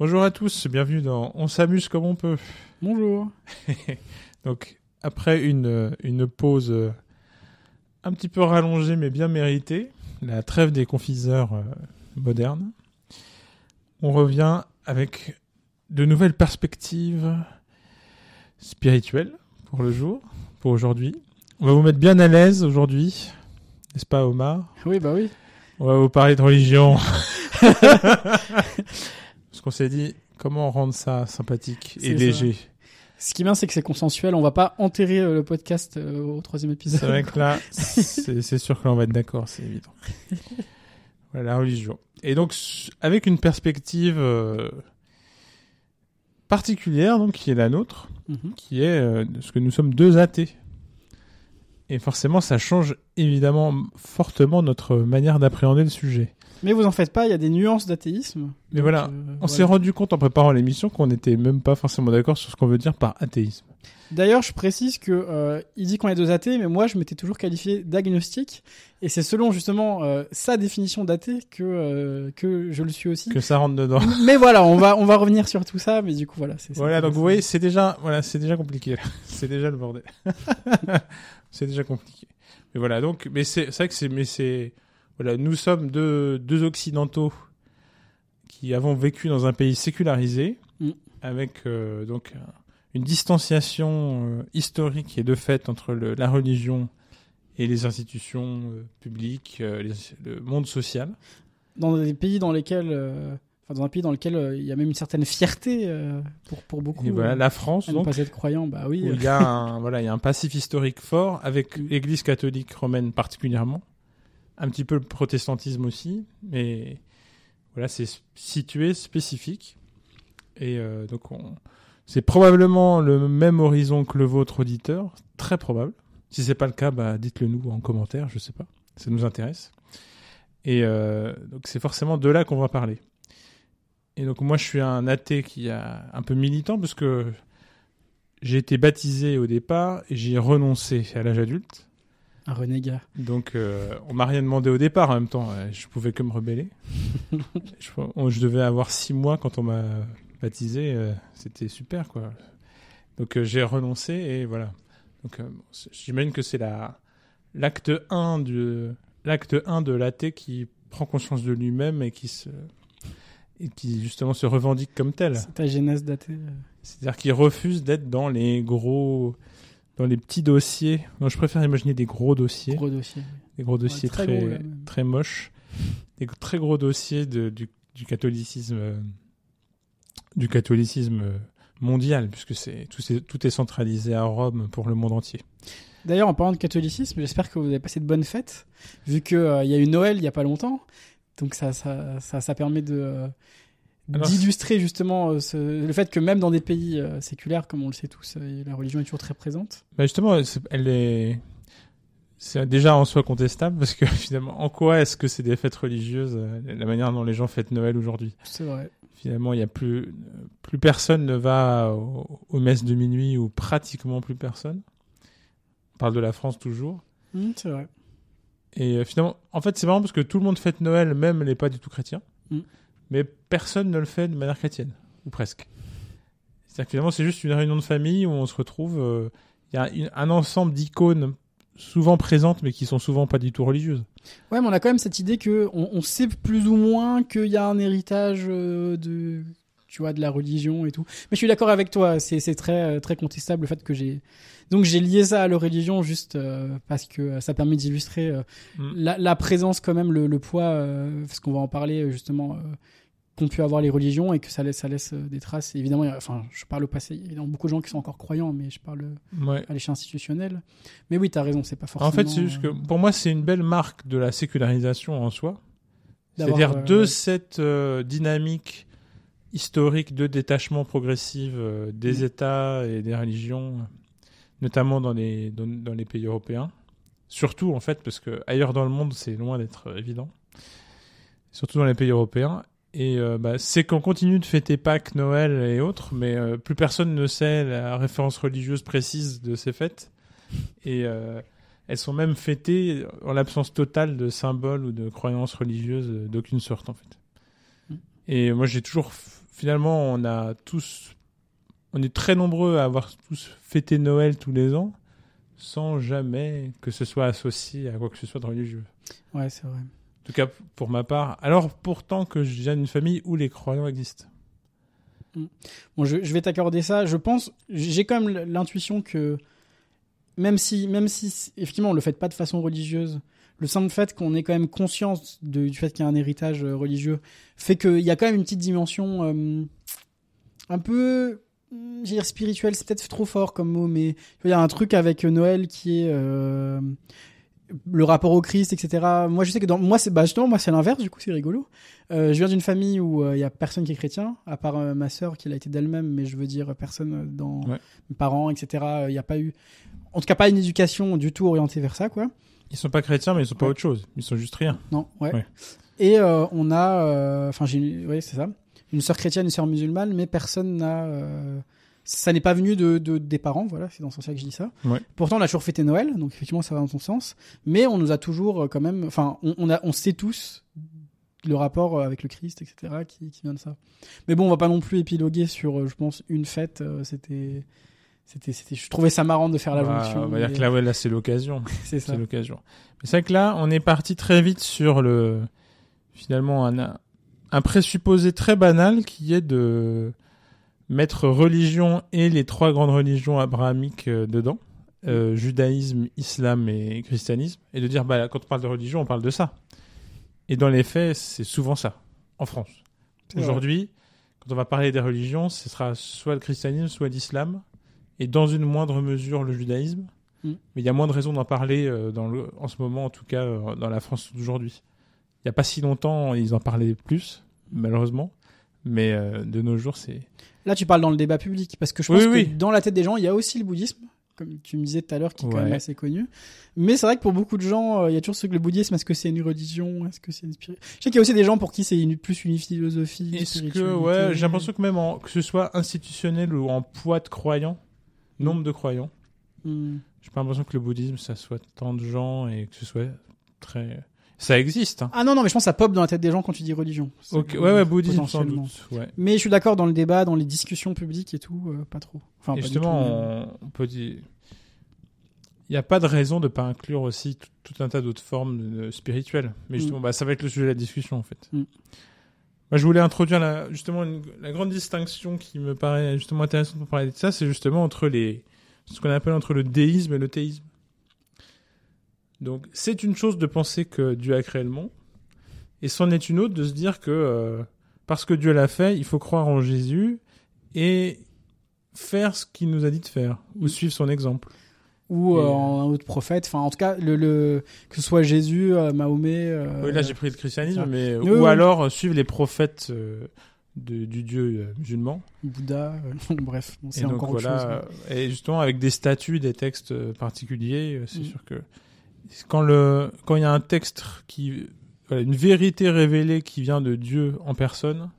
Bonjour à tous, bienvenue dans On s'amuse comme on peut. Bonjour. Donc, après une, une pause euh, un petit peu rallongée mais bien méritée, la trêve des confiseurs euh, modernes, on revient avec de nouvelles perspectives spirituelles pour le jour, pour aujourd'hui. On va vous mettre bien à l'aise aujourd'hui, n'est-ce pas Omar? Oui, bah oui. On va vous parler de religion. Qu'on s'est dit, comment rendre ça sympathique et léger Ce qui est bien, c'est que c'est consensuel. On va pas enterrer euh, le podcast euh, au troisième épisode. C'est vrai que là, c'est sûr que là, on va être d'accord, c'est évident. Voilà, la religion. Et donc, avec une perspective euh, particulière, donc, qui est la nôtre, Mhm. qui est ce que nous sommes deux athées. Et forcément, ça change évidemment fortement notre manière d'appréhender le sujet. Mais vous en faites pas, il y a des nuances d'athéisme. Mais voilà, euh, On voilà. s'est rendu compte en préparant l'émission qu'on n'était même pas forcément d'accord sur ce qu'on veut dire par athéisme. D'ailleurs, je précise que euh, il dit qu'on est deux athées, mais moi, je m'étais toujours qualifié d'agnostique, et c'est selon justement euh, sa définition d'athée que que je le suis aussi. Que ça rentre dedans. Mais voilà, on va on va revenir sur tout ça, mais du coup voilà, c'est ça. Voilà, donc vous voyez, c'est déjà, voilà, c'est déjà compliqué. c'est déjà le bordel. c'est déjà compliqué. Mais voilà, donc, mais c'est, vrai que c'est, mais c'est, voilà, nous sommes deux, deux occidentaux qui avons vécu dans un pays sécularisé, Mm. avec euh, donc une distanciation euh, historique et de fait entre le, la religion et les institutions euh, publiques, les- le monde social. Dans des pays dans lesquels, enfin dans un pays dans lequel euh, il y a même une certaine fierté euh, pour pour beaucoup. Et voilà, euh, la France, donc, pas être croyant, bah oui. où il y a un, voilà, il y a un passif historique fort avec l'Église catholique romaine particulièrement, un petit peu le protestantisme aussi, mais voilà, c'est situé spécifique et euh, donc on, c'est probablement le même horizon que le vôtre auditeur, très probable. Si c'est pas le cas, bah dites-le nous en commentaire, je sais pas, ça nous intéresse. Et donc c'est forcément de là qu'on va parler. Et donc moi je suis un athée qui a un peu militant parce que j'ai été baptisé au départ et j'ai renoncé à l'âge adulte. Un renégat. Donc euh, on m'a rien demandé au départ en même temps, euh, je pouvais que me rebeller. je, on- je devais avoir six mois quand on m'a baptisé, euh, c'était super quoi. Donc euh, j'ai renoncé et voilà. Donc j'imagine que c'est la l'acte 1 du l'acte 1 de l'athée qui prend conscience de lui-même et qui se et qui justement se revendique comme tel. C'est ta genèse datée. euh. C'est-à-dire qu'ils refusent d'être dans les gros, dans les petits dossiers. Non, je préfère imaginer des gros dossiers, Gros dossier. des gros dossiers très très, gros, moches, des très gros dossiers de, du, du catholicisme, euh, du catholicisme euh, mondial, puisque c'est tout, est centralisé à Rome pour le monde entier. D'ailleurs, en parlant de catholicisme, j'espère que vous avez passé de bonnes fêtes, vu que euh, il y a eu Noël il y a pas longtemps. Donc ça, ça, ça, ça permet de euh, Alors, d'illustrer justement euh, ce- le fait que même dans des pays euh, séculaires, comme on le sait tous, la religion est toujours très présente. Bah justement, c'est- elle est, c'est déjà en soi contestable parce que finalement, en quoi est-ce que c'est des fêtes religieuses, la manière dont les gens fêtent Noël aujourd'hui? C'est vrai. Finalement, il y a plus, plus personne ne va au- aux messes de minuit ou pratiquement plus personne. On parle de la France toujours. Hum, c'est vrai. Et euh, finalement, en fait, c'est marrant parce que tout le monde fête Noël, même les pas du tout chrétiens. Mm. Mais personne ne le fait de manière chrétienne. Ou presque. C'est-à-dire que finalement, c'est juste une réunion de famille où on se retrouve. euh, Il y a un ensemble d'icônes souvent présentes, mais qui sont souvent pas du tout religieuses. Ouais, mais on a quand même cette idée que on, on sait plus ou moins qu'il y a un héritage euh, de, tu vois, de la religion et tout. Mais je suis d'accord avec toi. C'est très contestable le fait que j'ai donc j'ai lié ça à la religion juste euh, parce que euh, ça permet d'illustrer euh, Mm. la, la présence quand même le, le poids euh, parce qu'on va en parler justement qu'ont pu avoir les religions et que ça laisse ça laisse des traces. Et évidemment, a- enfin, je parle au passé. Il y a évidemment beaucoup de gens qui sont encore croyants, mais je parle Ouais. à l'échelle institutionnelle. Mais oui, t'as raison. C'est pas forcément. En fait, c'est juste que pour moi, c'est une belle marque de la sécularisation en soi. C'est-à-dire de ouais. cette dynamique historique de détachement progressif des Mm. États et des religions, notamment dans les, dans, dans les pays européens. Surtout, en fait, parce que ailleurs dans le monde, c'est loin d'être évident. Surtout dans les pays européens. Et euh, bah, c'est qu'on continue de fêter Pâques, Noël et autres, mais euh, plus personne ne sait la référence religieuse précise de ces fêtes. Et euh, elles sont même fêtées en l'absence totale de symboles ou de croyances religieuses d'aucune sorte, en fait. Mm. Et moi, j'ai toujours finalement, on a tous, on est très nombreux à avoir tous fêté Noël tous les ans, sans jamais que ce soit associé à quoi que ce soit de religieux. Ouais, c'est vrai. En tout cas, pour ma part. Alors, pourtant que je viens d'une famille où les croyants existent. Bon, je, je vais t'accorder ça. Je pense, j'ai quand même l'intuition que même si, même si effectivement on le fait pas de façon religieuse, le simple fait qu'on ait quand même conscience de- du fait qu'il y a un héritage euh, religieux fait qu'il y a quand même une petite dimension euh, un peu, hum, j'ai dire spirituelle, c'est peut-être trop fort comme mot, mais il y a un truc avec euh, Noël qui est euh, le rapport au Christ, etc. Moi, je sais que dans moi, c'est bah justement moi c'est l'inverse. Du coup, c'est rigolo. Euh, je viens d'une famille où euh, il y a personne qui est chrétien, à part euh, ma sœur qui l'a été d'elle-même, mais je veux dire personne euh, dans Ouais. mes parents, etc. Il n'y a pas eu, en tout cas, pas une éducation du tout orientée vers ça, quoi. Ils sont pas chrétiens, mais ils sont pas Ouais. autre chose. Ils sont juste rien. Non, ouais. Ouais. Et euh, on a, euh, enfin, j'ai, ouais, c'est ça, une sœur chrétienne, une sœur musulmane, mais personne n'a. euh, ça n'est pas venu de, de- des parents, voilà, c'est dans ce sens-là que je dis ça. Ouais. Pourtant, on a toujours fêté Noël, donc effectivement, ça va dans ton sens. Mais on nous a toujours euh, quand même, enfin, on, on a, on sait tous le rapport euh, avec le Christ, etc., qui, qui vient de ça. Mais bon, on va pas non plus épiloguer sur, je pense, une fête. c'était, c'était, c'était. Je trouvais ça marrant de faire la Bah, jonction. on va dire que là, ouais, là, c'est l'occasion. c'est ça. C'est l'occasion. Mais c'est vrai que là, on est parti très vite sur le, finalement, un, un présupposé très banal qui est de mettre religion et les trois grandes religions abrahamiques euh, dedans, euh, judaïsme, islam et christianisme, et de dire, bah, quand on parle de religion, on parle de ça. Et dans les faits, c'est souvent ça, en France. Aujourd'hui, quand on va parler des religions, ce sera soit le christianisme, soit l'islam, et dans une moindre mesure le judaïsme. Mm. Mais il y a moins de raisons d'en parler euh, dans le, en ce moment, en tout cas euh, dans la France d'aujourd'hui. Il n'y a pas si longtemps, ils en parlaient plus, malheureusement. Mais euh, de nos jours, c'est. Là, tu parles dans le débat public, parce que je pense oui. que dans la tête des gens, il y a aussi le bouddhisme, comme tu me disais tout à l'heure, qui est quand même assez connu. Mais c'est vrai que pour beaucoup de gens, euh, il y a toujours ce que le bouddhisme, est-ce que c'est une religion, est-ce que c'est une spiritualité Je sais qu'il y a aussi des gens pour qui c'est une, plus une philosophie. Est-ce que, ouais, j'ai l'impression que même en, que ce soit institutionnel ou en poids de croyants, nombre de croyants, Hmm. j'ai pas l'impression que le bouddhisme, ça soit tant de gens et que ce soit très. Ça existe, hein. Ah non, non, mais je pense que ça pop dans la tête des gens quand tu dis religion. C'est- Ok, ouais, ouais, bouddhisme sans potentiellement. doute. Ouais. Mais je suis d'accord dans le débat, dans les discussions publiques et tout, euh, pas trop. Enfin, Et pas du justement, tout, on, on peut dire. Il n'y a pas de raison de ne pas inclure aussi tout, tout un tas d'autres formes spirituelles. Mais justement, bah, ça va être le sujet de la discussion, en fait. Mm. Moi, je voulais introduire la, justement une- la grande distinction qui me paraît justement intéressante pour parler de ça, c'est justement entre les, ce qu'on appelle entre le déisme et le théisme. Donc, c'est une chose de penser que Dieu a créé le monde, et c'en est une autre de se dire que euh, parce que Dieu l'a fait, il faut croire en Jésus et faire ce qu'il nous a dit de faire, ou Mm. suivre son exemple. ou Et, euh, euh, en un autre prophète. Enfin, en tout cas, le, le que ce soit Jésus, euh, Mahomet. euh, oui, là j'ai pris le christianisme, mais Oui, ou oui. alors euh, suivre les prophètes euh, de- du Dieu euh, musulman. Bouddha. euh, bref, Et c'est encore autre voilà, chose. mais- euh, et justement avec des statuts, des textes euh, particuliers, euh, c'est Mm. sûr que quand le quand il y a un texte qui voilà, une vérité révélée qui vient de Dieu en personne,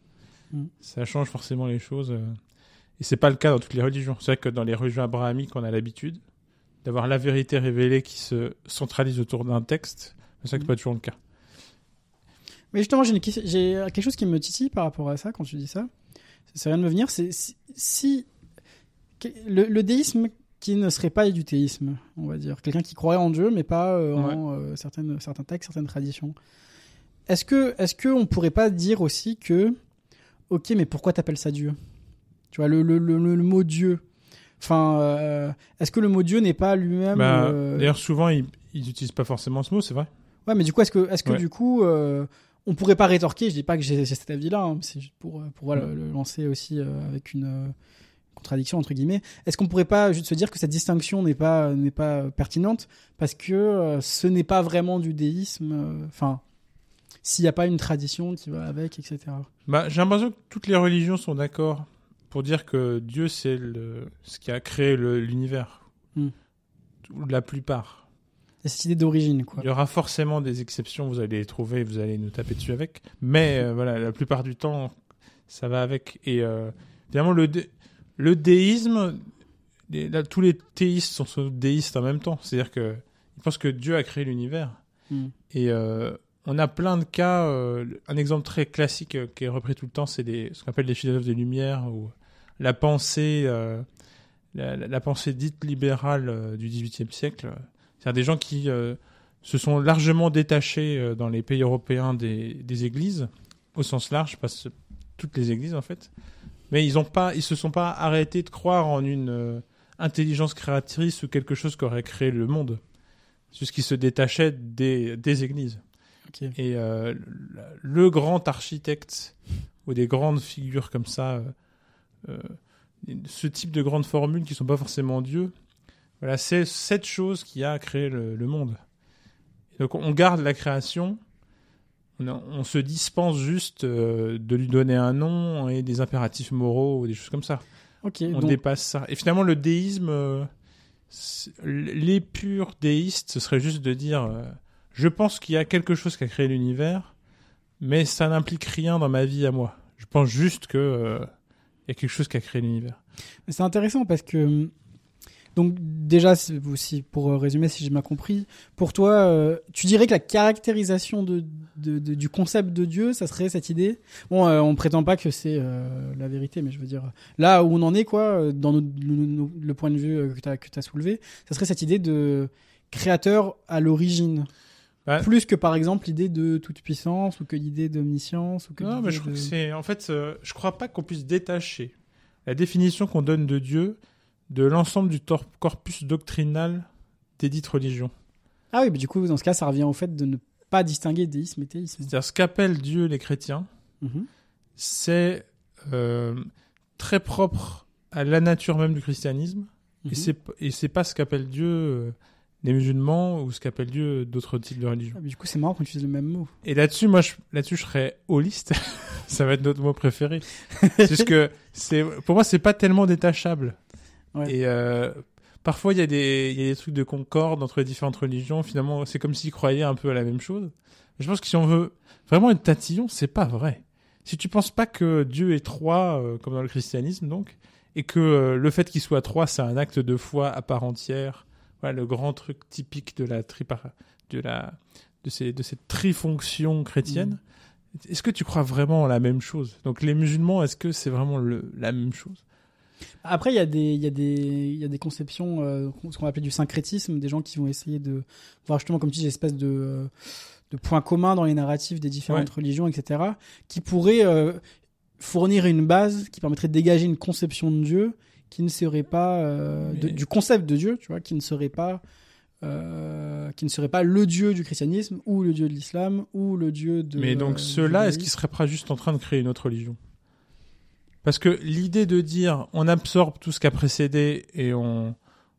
Mm. ça change forcément les choses. euh. Et c'est pas le cas dans toutes les religions. C'est vrai que dans les religions abrahamiques, on a l'habitude d'avoir la vérité révélée qui se centralise autour d'un texte. C'est ça que Mm. c'est pas toujours le cas. Mais justement, j'ai quelque chose qui me titille par rapport à ça quand tu dis ça. Ça rien de me venir. C'est si, si- que- le, le déisme qui ne serait pas du théisme, on va dire, quelqu'un qui croirait en Dieu mais pas euh, en euh, certaines certains textes, certaines traditions. Est-ce que est-ce que on pourrait pas dire aussi que ok, mais pourquoi t'appelles ça Dieu? Tu vois le le, le, le mot Dieu. Enfin, euh, est-ce que le mot Dieu n'est pas lui-même Bah, euh, D'ailleurs, souvent, ils ils utilisent pas forcément ce mot, c'est vrai. Ouais, mais du coup, est-ce que, est-ce que Ouais. du coup, on pourrait pas rétorquer? Je dis pas que j'ai cet avis-là, hein, c'est juste pour, pour voilà, le lancer aussi avec une contradiction entre guillemets. Est-ce qu'on pourrait pas juste se dire que cette distinction n'est pas n'est pas pertinente parce que euh, ce n'est pas vraiment du déisme euh, Enfin, s'il n'y a pas une tradition qui va avec, etc. Bah, j'ai l'impression que toutes les religions sont d'accord pour dire que Dieu, c'est le, ce qui a créé l'univers. Hmm. La plupart. A cette idée d'origine, quoi. Il y aura forcément des exceptions, vous allez les trouver, vous allez nous taper dessus avec. Mais euh, voilà, la plupart du temps, ça va avec. Et euh, évidemment, le, dé- le déisme, là, tous les théistes sont déistes en même temps. C'est-à-dire que ils pensent que Dieu a créé l'univers. Mm. Et euh, on a plein de cas. euh, un exemple très classique euh, qui est repris tout le temps, c'est ce qu'on appelle les philosophes des Lumières ou la pensée, la, pensée dite libérale du XVIIIe siècle. C'est-à-dire des gens qui se sont largement détachés dans les pays européens des, des églises, au sens large, pas ce- toutes les églises en fait. Mais ils ont pas, ils se sont pas arrêtés de croire en une euh, intelligence créatrice ou quelque chose qui aurait créé le monde. C'est juste qu'ils se détachaient des, des églises. Et euh, le, grand architecte ou des grandes figures comme ça, euh, euh, ce type de grandes formules qui sont pas forcément Dieu, voilà, c'est cette chose qui a créé le, le monde. Donc on garde la création, on, on se dispense juste euh, de lui donner un nom et des impératifs moraux ou des choses comme ça. On donc- dépasse ça. Et finalement, le déisme, euh, les purs déistes, ce serait juste de dire, euh, je pense qu'il y a quelque chose qui a créé l'univers, mais ça n'implique rien dans ma vie à moi. Je pense juste que euh, il y a quelque chose qui a créé l'univers. C'est intéressant parce que donc déjà aussi pour euh, résumer si j'ai bien compris, pour toi euh, tu dirais que la caractérisation de, de- de- du concept de Dieu, ça serait cette idée? Bon, euh, on prétend pas que c'est euh, la vérité, mais je veux dire là où on en est quoi, dans nos- nos- nos- le point de vue que tu as soulevé, ça serait cette idée de créateur à l'origine. Ouais. Plus que par exemple l'idée de toute puissance ou que l'idée d'omniscience ou que Non, mais je crois que c'est, en fait, je crois pas qu'on puisse détacher la définition qu'on donne de Dieu de l'ensemble du corpus doctrinal des dites religions. Ah oui, mais du coup dans ce cas ça revient au fait de ne pas distinguer déisme et théisme. C'est-à-dire ce qu'appellent Dieu les chrétiens, Mhm. c'est euh, très propre à la nature même du christianisme Mhm. et c'est pas ce qu'appellent Dieu euh, les musulmans ou ce qu'appellent Dieu d'autres types de religions. Ah, mais du coup, c'est marrant qu'on utilise le même mot. Et là-dessus, moi, je, là-dessus, je serais holiste. Ça va être notre mot préféré. c'est juste que c'est, pour moi, c'est pas tellement détachable. Ouais. Et euh, parfois, il y a des, il y a des trucs de concorde entre les différentes religions. Finalement, c'est comme s'ils croyaient un peu à la même chose. Je pense que si on veut vraiment être tatillon, c'est pas vrai. Si tu penses pas que Dieu est trois, euh, comme dans le christianisme, donc, et que euh, le fait qu'il soit trois, c'est un acte de foi à part entière, voilà, le grand truc typique de la de la, de ces, de cette trifonction chrétienne. Est-ce que tu crois vraiment en la même chose? Donc les musulmans, est-ce que c'est vraiment le, la même chose? Après, il y a des, il y a des, il y a des conceptions, euh, ce qu'on va appeler du syncrétisme, des gens qui vont essayer de voir justement, comme tu dis, des espèces de, euh, de points communs dans les narratifs des différentes Ouais. religions, etc., qui pourraient euh, fournir une base qui permettrait de dégager une conception de Dieu qui ne serait pas euh, de- du concept de Dieu, tu vois, qui ne serait pas euh, qui ne serait pas le Dieu du christianisme ou le Dieu de l'islam ou le Dieu de. Mais euh, donc du ceux-là, est-ce qu'ils seraient pas juste en train de créer une autre religion? Parce que l'idée de dire on absorbe tout ce qui a précédé et on,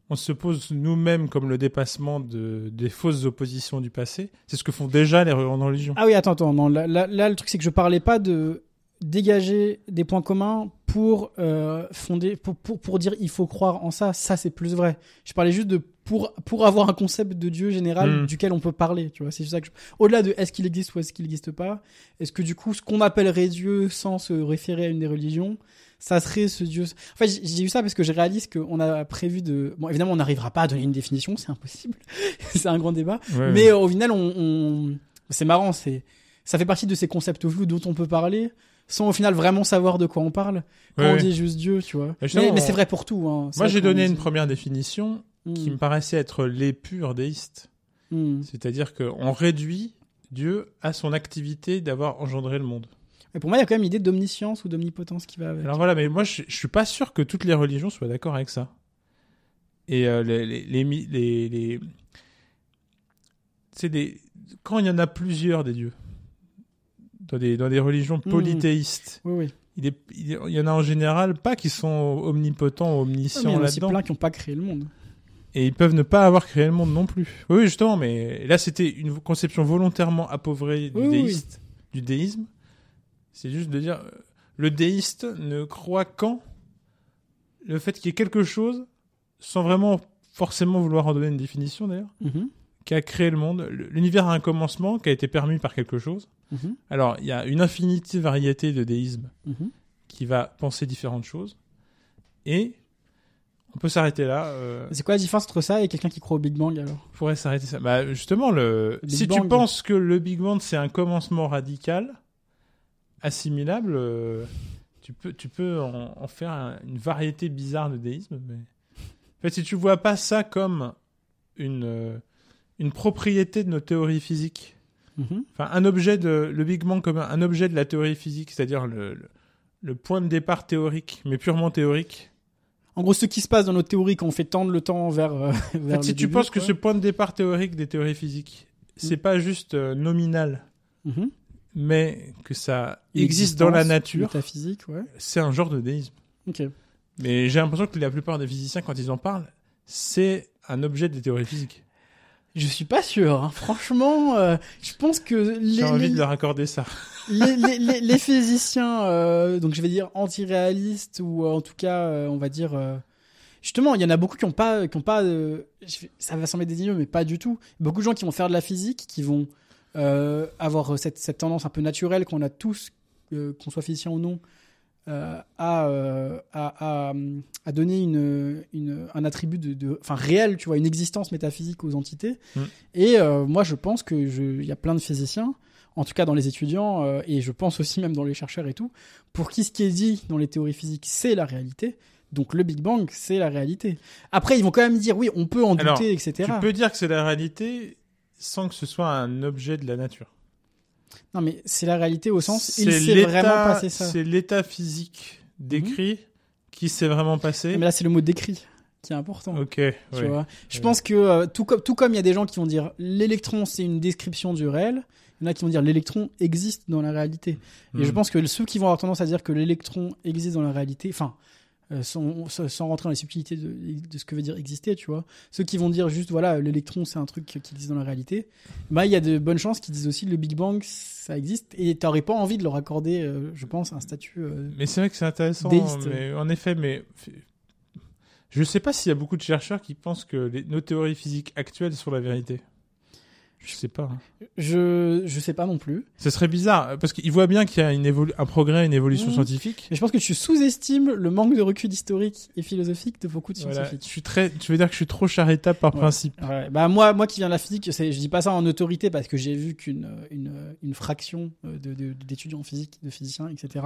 on se pose nous-mêmes comme le dépassement de, des fausses oppositions du passé, c'est ce que font déjà les grandes religions. Ah oui, attends, attends. Non, là, là, là, le truc, c'est que je parlais pas de dégager des points communs pour euh, fonder, pour, pour, pour dire il faut croire en ça. Ça, c'est plus vrai. Je parlais juste de pour, pour avoir un concept de Dieu général Mm. duquel on peut parler. Tu vois, c'est ça que je... Au-delà de est-ce qu'il existe ou est-ce qu'il n'existe pas, est-ce que du coup, ce qu'on appellerait Dieu sans se référer à une des religions, ça serait ce Dieu. En fait, j'ai eu ça parce que je réalise qu'on a prévu de. Bon, évidemment, on n'arrivera pas à donner une définition, c'est impossible. c'est un grand débat. Ouais, Mais ouais. euh, au final, on, on- c'est marrant, c'est ça fait partie de ces concepts flous dont on peut parler sans au final vraiment savoir de quoi on parle. Quand Ouais, on dit juste Dieu, tu vois. Mais, mais c'est vrai pour tout. Hein. Moi, j'ai donné une première définition Hmm. qui me paraissait être les purs déistes. Hmm. C'est-à-dire qu'on réduit Dieu à son activité d'avoir engendré le monde. Mais pour moi, il y a quand même l'idée d'omniscience ou d'omnipotence qui va avec. Alors voilà, mais moi je, je suis pas sûr que toutes les religions soient d'accord avec ça. Et euh, les, les, les, les- c'est des quand il y en a plusieurs des dieux dans des dans des religions Mhm. polythéistes, Oui, oui. il, est- il y en a en général pas qui sont omnipotents, Ah, mais il y omniscients en a aussi là-dedans, plein qui n'ont pas créé le monde. et ils peuvent ne pas avoir créé le monde non plus. Oui, justement, mais là c'était une conception volontairement appauvrie du Oui, oui, déiste, du déisme. C'est juste de dire le déiste ne croit qu'en le fait qu'il y ait quelque chose, sans vraiment forcément vouloir en donner une définition d'ailleurs, Mhm. qui a créé le monde. L'univers a un commencement qui a été permis par quelque chose. Mhm. Alors, il y a une infinité de variétés de déisme Mhm. qui va penser différentes choses. Et On peut s'arrêter là. euh, C'est quoi la différence entre ça et quelqu'un qui croit au Big Bang alors? On pourrait s'arrêter ça. Bah, justement, le... Big si tu penses que le Big Bang c'est un commencement radical, assimilable, euh, tu peux, tu peux en, en faire un- une variété bizarre de déisme. Mais... En fait, si tu vois pas ça comme une, euh, une propriété de nos théories physiques, Mhm. enfin un objet de le Big Bang comme un, un objet de la théorie physique, c'est-à-dire le, le, le point de départ théorique, mais purement théorique. En gros, ce qui se passe dans nos théories quand on fait tendre le temps vers. euh, En vers fait, si tu penses que ce point de départ théorique des théories physiques, c'est pas juste euh, nominal, Mhm. mais que ça existe dans la nature, Métaphysique, ouais. c'est un genre de déisme. Ok. Mais j'ai l'impression que la plupart des physiciens, quand ils en parlent, c'est un objet des théories physiques. Je suis pas sûr. hein. Franchement, euh, je pense que les, J'ai envie les- de leur accorder ça. les, les, les- les physiciens, euh, donc je vais dire anti-réalistes ou euh, en tout cas, on va dire. justement, il y en a beaucoup qui ont pas, qui ont pas. ça va sembler désigneux, mais pas du tout. Beaucoup de gens qui vont faire de la physique, qui vont avoir cette, cette tendance un peu naturelle qu'on a tous, qu'on soit physicien ou non, euh, à, euh, à, à, à donner une, une, un attribut de, enfin réel, tu vois, une existence métaphysique aux entités. Mm. Et euh, moi, je pense que il y a plein de physiciens, en tout cas dans les étudiants, euh, et je pense aussi même dans les chercheurs et tout, pour qui ce qui est dit dans les théories physiques, c'est la réalité. Donc le Big Bang, c'est la réalité. Après, ils vont quand même dire, oui, on peut en Alors, douter, etc. Tu peux dire que c'est la réalité sans que ce soit un objet de la nature. Non, mais c'est la réalité au sens, il s'est vraiment passé ça. C'est l'état physique décrit qui s'est vraiment passé. Mais là, c'est le mot décrit qui est important. Ok, Tu vois je pense que euh, tout comme tout comme il y a des gens qui vont dire l'électron c'est une description du réel, il y en a qui vont dire l'électron existe dans la réalité. Et je Hmm. pense que ceux qui vont avoir tendance à dire que l'électron existe dans la réalité, enfin sans, sans rentrer dans les subtilités de, de ce que veut dire exister, tu vois. Ceux qui vont dire juste voilà l'électron c'est un truc qui existe dans la réalité, bah il y a de bonnes chances qu'ils disent aussi le Big Bang ça existe et t'aurais pas envie de leur accorder, euh, je pense, un statut. euh, Mais c'est vrai que c'est intéressant. Déiste. Mais en effet, mais je sais pas s'il y a beaucoup de chercheurs qui pensent que les- nos théories physiques actuelles sont la vérité. Je sais pas. hein. Je je sais pas non plus. Ce serait bizarre parce qu'ils voient bien qu'il y a une évolu- un progrès, une évolution Mhm. scientifique. Mais je pense que tu sous-estimes le manque de recul historique et philosophique de beaucoup de Voilà. scientifiques. Je suis très. Tu veux dire que je suis trop charitable par Ouais. principe. Ouais, bah moi, moi qui viens de la physique, je, dis pas ça en autorité parce que j'ai vu qu'une une, une fraction euh, de- de- d'étudiants en physique, de physiciens, etc.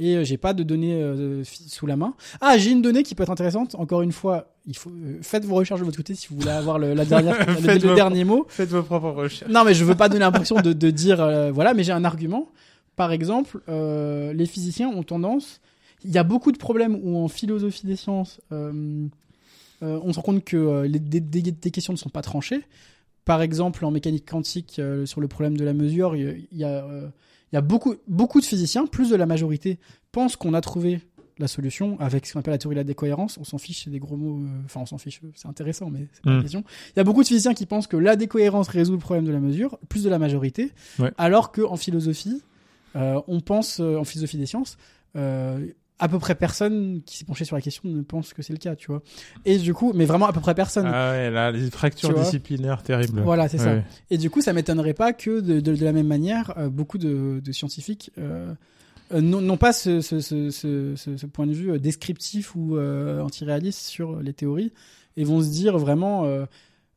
Et euh, j'ai pas de données euh, sous la main. Ah, j'ai une donnée qui peut être intéressante. Encore une fois, il faut euh, faites vos recherches de votre côté si vous voulez avoir le, la dernière, le, Faites le vos- dernier mot. Faites vos propres recherches. Non, mais je veux pas donner l'impression de, de dire euh, voilà, mais j'ai un argument. Par exemple, euh, les physiciens ont tendance. Il y a beaucoup de problèmes où en philosophie des sciences, euh, on se rend compte que les, des, questions ne sont pas tranchées. Par exemple, en mécanique quantique, sur le problème de la mesure, il y y a, il y a beaucoup, beaucoup de physiciens, plus de la majorité, pensent qu'on a trouvé la solution avec ce qu'on appelle la théorie de la décohérence. On s'en fiche, c'est des gros mots. euh, Enfin, on s'en fiche, c'est intéressant, mais c'est pas la Mm. question. Il y a beaucoup de physiciens qui pensent que la décohérence résout le problème de la mesure, plus de la majorité, Ouais. alors qu'en philosophie, euh, on pense, euh, en philosophie des sciences, euh, à peu près personne qui s'est penché sur la question ne pense que c'est le cas, tu vois. Et du coup, mais vraiment à peu près personne. Ah ouais, là, les fractures disciplinaires terribles. Voilà, c'est ça. Ouais. Et du coup, ça m'étonnerait pas que de, de, de la même manière, euh, beaucoup de, de scientifiques euh, euh, n'ont n'ont pas ce, ce, ce, ce, ce- ce point de vue euh, descriptif ou euh, antiréaliste sur les théories et vont se dire vraiment. euh,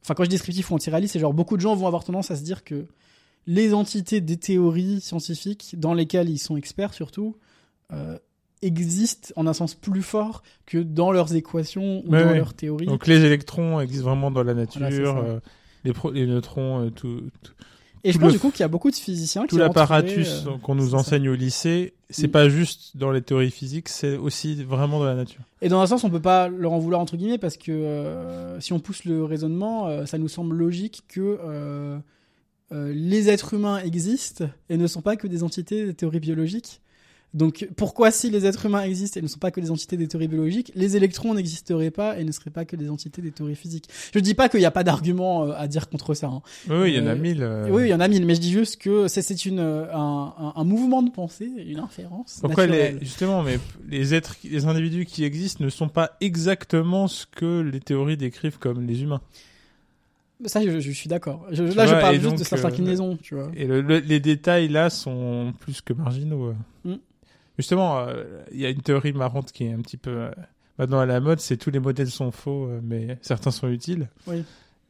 Enfin, quand je dis descriptif ou antiréaliste, c'est genre beaucoup de gens vont avoir tendance à se dire que les entités des théories scientifiques, dans lesquelles ils sont experts surtout, euh, existent en un sens plus fort que dans leurs équations ou dans leurs théories. Donc les électrons existent vraiment dans la nature, Voilà, euh, les, pro- les neutrons, euh, tout, tout, et je pense du coup qu'il y a beaucoup de physiciens tout qui l'apparatus euh, qu'on nous ça. enseigne au lycée, c'est pas juste dans les théories physiques, c'est aussi vraiment dans la nature. Et dans un sens, on peut pas leur en vouloir entre guillemets parce que euh, si on pousse le raisonnement, euh, ça nous semble logique que les êtres humains existent et ne sont pas que des entités des théories biologiques. Donc pourquoi si les êtres humains existent et ne sont pas que des entités des théories biologiques, les électrons n'existeraient pas et ne seraient pas que des entités des théories physiques? Je dis pas qu'il n'y a pas d'argument euh, à dire contre ça. hein. Oui, il y en a Euh, mille. euh. Oui, il y en a mille, mais je dis juste que c'est- une un, un, un mouvement de pensée, une inférence. Pourquoi les, justement, mais les êtres, les individus qui existent ne sont pas exactement ce que les théories décrivent comme les humains? Ça, je, je suis d'accord. Là, je parle juste donc, de sa euh, inclinaison, tu vois. Et le- le- les détails là sont plus que marginaux. Mm. Justement, euh, il y a une théorie marrante qui est un petit peu. euh, maintenant à la mode, c'est tous les modèles sont faux, euh, mais certains sont utiles. Oui.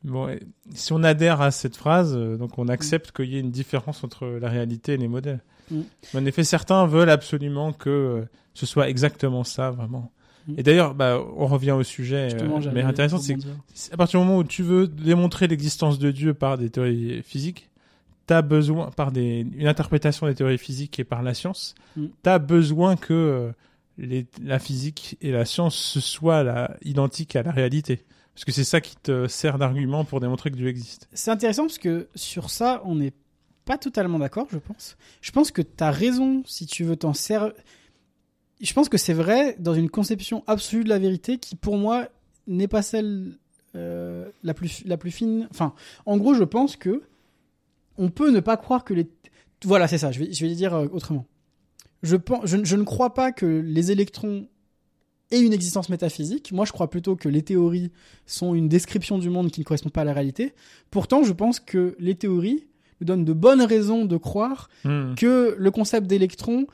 Bon, si on adhère à cette phrase, donc on accepte qu'il y ait une différence entre la réalité et les modèles. Mm. Mais en effet, certains veulent absolument que ce soit exactement ça, vraiment. Mm. Et d'ailleurs, bah, on revient au sujet. Mais intéressant, c'est à partir du moment où tu veux démontrer l'existence de Dieu par des théories physiques, t'as besoin, par des, une interprétation des théories physiques et par la science, Mm. t'as besoin que euh, les, la physique et la science soient identiques à la réalité. Parce que c'est ça qui te sert d'argument pour démontrer que Dieu existe. C'est intéressant parce que sur ça, on n'est pas totalement d'accord, je pense. Je pense que tu as raison si tu veux t'en servir. Je pense que c'est vrai dans une conception absolue de la vérité qui, pour moi, n'est pas celle euh, la, plus, la plus fine. Enfin, en gros, je pense que on peut ne pas croire que les. Voilà, c'est ça, je vais, je vais le dire euh, autrement. Je, pense, je, je ne crois pas que les électrons aient une existence métaphysique. Moi, je crois plutôt que les théories sont une description du monde qui ne correspond pas à la réalité. Pourtant, je pense que les théories nous donnent de bonnes raisons de croire Hmm. que le concept d'électron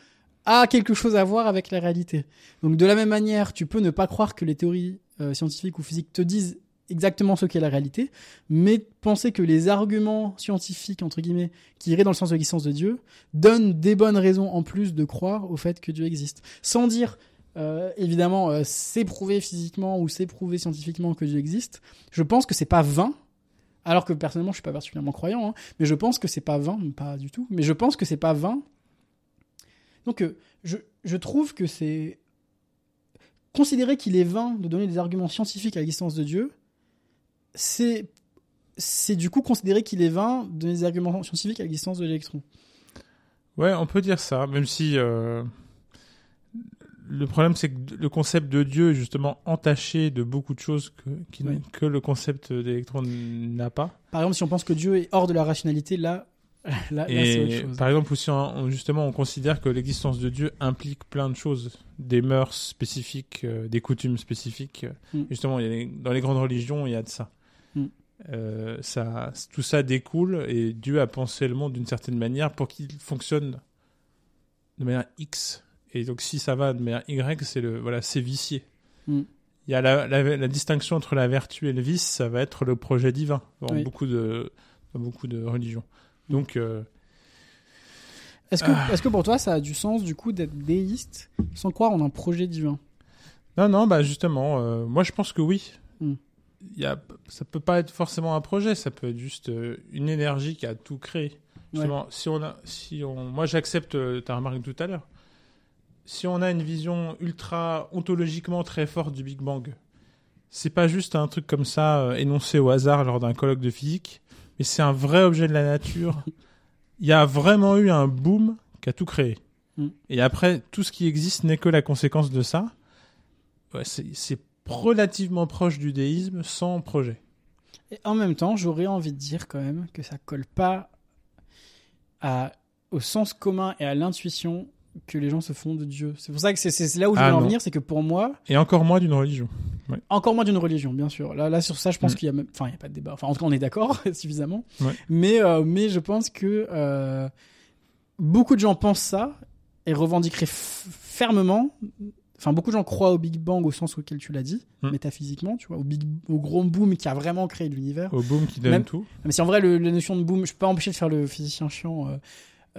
a quelque chose à voir avec la réalité. Donc de la même manière, tu peux ne pas croire que les théories euh, scientifiques ou physiques te disent exactement ce qu'est la réalité, mais penser que les arguments scientifiques, entre guillemets, qui iraient dans le sens de l'existence de Dieu, donnent des bonnes raisons en plus de croire au fait que Dieu existe. Sans dire, euh, évidemment, euh, c'est prouvé physiquement ou c'est prouvé scientifiquement que Dieu existe, je pense que c'est pas vain, alors que personnellement, je suis pas particulièrement croyant, hein, mais je pense que c'est pas vain, pas du tout, mais je pense que c'est pas vain. Donc, euh, je, je trouve que c'est considérer qu'il est vain de donner des arguments scientifiques à l'existence de Dieu, c'est c'est du coup considérer qu'il est vain de donner des arguments scientifiques à l'existence de l'électron. Ouais, on peut dire ça, même si euh, le problème c'est que le concept de Dieu est justement entaché de beaucoup de choses que, qui- Oui. que le concept d'électron n'a pas. Par exemple, si on pense que Dieu est hors de la rationalité, là, là, là c'est autre Et chose. par exemple, aussi, on- justement, on considère que l'existence de Dieu implique plein de choses, des mœurs spécifiques, euh, des coutumes spécifiques. Mm. Justement, y a les- dans les grandes religions, il y a de ça. Mm. Euh, ça. Tout ça découle et Dieu a pensé le monde d'une certaine manière pour qu'il fonctionne de manière X. Et donc, si ça va de manière Y, c'est le voilà, c'est vicié. Mm. Il y a la, la- la distinction entre la vertu et le vice, ça va être le projet divin dans Oui. beaucoup de dans beaucoup de religions. Mm. Donc euh, Est-ce que, Ah. est-ce que pour toi, ça a du sens, du coup, d'être déiste sans croire en un projet divin? Non, non, bah justement, euh, moi je pense que oui. Hmm. Y a, ça peut pas être forcément un projet, ça peut être juste euh, une énergie qui a tout créé. Justement, si on a, si on, moi j'accepte euh, ta remarque tout à l'heure. Si on a une vision ultra ontologiquement très forte du Big Bang, c'est pas juste un truc comme ça euh, énoncé au hasard lors d'un colloque de physique, mais c'est un vrai objet de la nature. Il y a vraiment eu un boom qui a tout créé. Hmm. Et après, tout ce qui existe n'est que la conséquence de ça. Ouais, c'est relativement proche du déisme sans projet. Et en même temps, j'aurais envie de dire quand même que ça colle pas à, au sens commun et à l'intuition que les gens se font de Dieu. C'est pour ça que c'est- là où je Ah veux en venir, c'est que pour moi, Et encore moins d'une religion. encore moins d'une religion, bien sûr. Là, là sur ça, je pense Mm. qu'il y a même, enfin, il y a pas de débat. Enfin, en tout cas, on est d'accord suffisamment. Ouais. Mais, euh, mais je pense que euh, beaucoup de gens pensent ça et revendiqueraient fermement. Enfin, beaucoup de gens croient au Big Bang au sens auquel tu l'as dit, Mm. métaphysiquement, tu vois, au, big, au gros boom qui a vraiment créé l'univers. Au boom qui donne Même- tout. Mais si en vrai, le- la notion de boom, je peux pas empêcher de faire le physicien chiant. euh,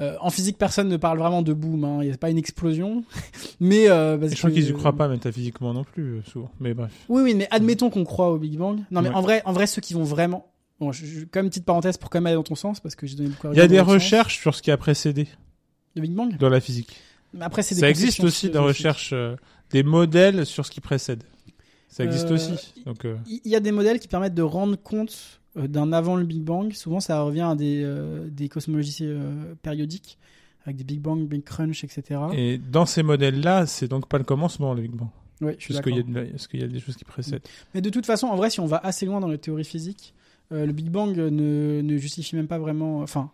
euh, en physique, personne ne parle vraiment de boom. hein. Il n'y a pas une explosion. mais euh, parce je crois qu'ils y croient pas métaphysiquement non plus, souvent. Mais bref. Oui, oui, mais admettons qu'on croit au Big Bang. Non, mais Ouais. en vrai, en vrai, ceux qui vont vraiment. Bon, je, je- comme petite parenthèse pour quand même aller dans ton sens, parce que j'ai donné beaucoup. Il y a des recherches sur ce qui a précédé. De Big Bang? dans la physique. Après, c'est Ça existe aussi des philosophiques. recherches, euh, des modèles sur ce qui précède. Ça existe Euh, aussi. Donc, euh, Il y a des modèles qui permettent de rendre compte d'un avant le Big Bang. Souvent, ça revient à des, des cosmologies périodiques, avec des Big Bang, Big Crunch, etc. et dans ces modèles-là, c'est donc pas le commencement, le Big Bang. Ouais, je suis d'accord. la- parce qu'il y a des choses qui précèdent. Mais de toute façon, en vrai, si on va assez loin dans la théorie physique, euh, le Big Bang ne, ne justifie même pas vraiment. Enfin,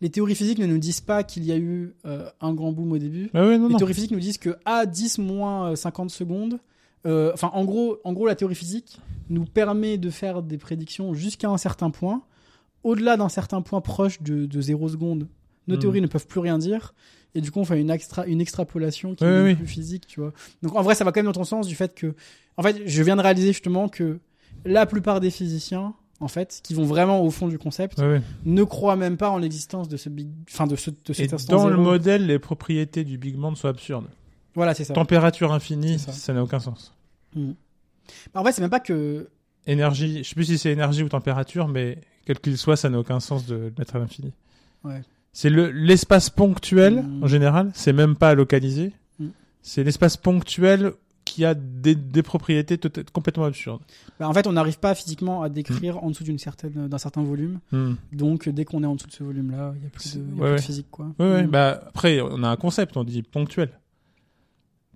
les théories physiques ne nous disent pas qu'il y a eu euh, un grand boom au début. Ah ouais, non, les non. théories physiques nous disent que à 10 moins euh, 50 secondes, euh, enfin, en gros, en gros, la théorie physique nous permet de faire des prédictions jusqu'à un certain point. Au-delà d'un certain point proche de, de 0 seconde, nos Mhm. théories ne peuvent plus rien dire. et du coup on fait une extra une extrapolation qui Oui, est oui. plus physique, tu vois. Donc en vrai, ça va quand même dans ton sens du fait que, en fait, je viens de réaliser justement que la plupart des physiciens, en fait, qui vont vraiment au fond du concept, Ouais, ouais. ne croient même pas en l'existence de ce big, enfin de ce de Et cet instant dans le modèle, les propriétés du Big Bang sont absurdes. Voilà, c'est ça. Température infinie, ça. n'a aucun sens. Mhm. Bah, en fait, c'est même pas que Énergie, je sais plus si c'est énergie ou température, mais quel qu'il soit, ça n'a aucun sens de le mettre à l'infini. Ouais. C'est le l'espace ponctuel Mm. en général, c'est même pas localisé. Mm. C'est l'espace ponctuel qui a des, des propriétés tot- complètement absurdes. Bah, en fait, on n'arrive pas physiquement à décrire en dessous d'une certaine, d'un certain volume. Mm. Donc, dès qu'on est en dessous de ce volume-là, il n'y a plus, de, y a Ouais, plus de physique, quoi. Ouais, ouais, Mm. bah après on a un concept, on dit ponctuel.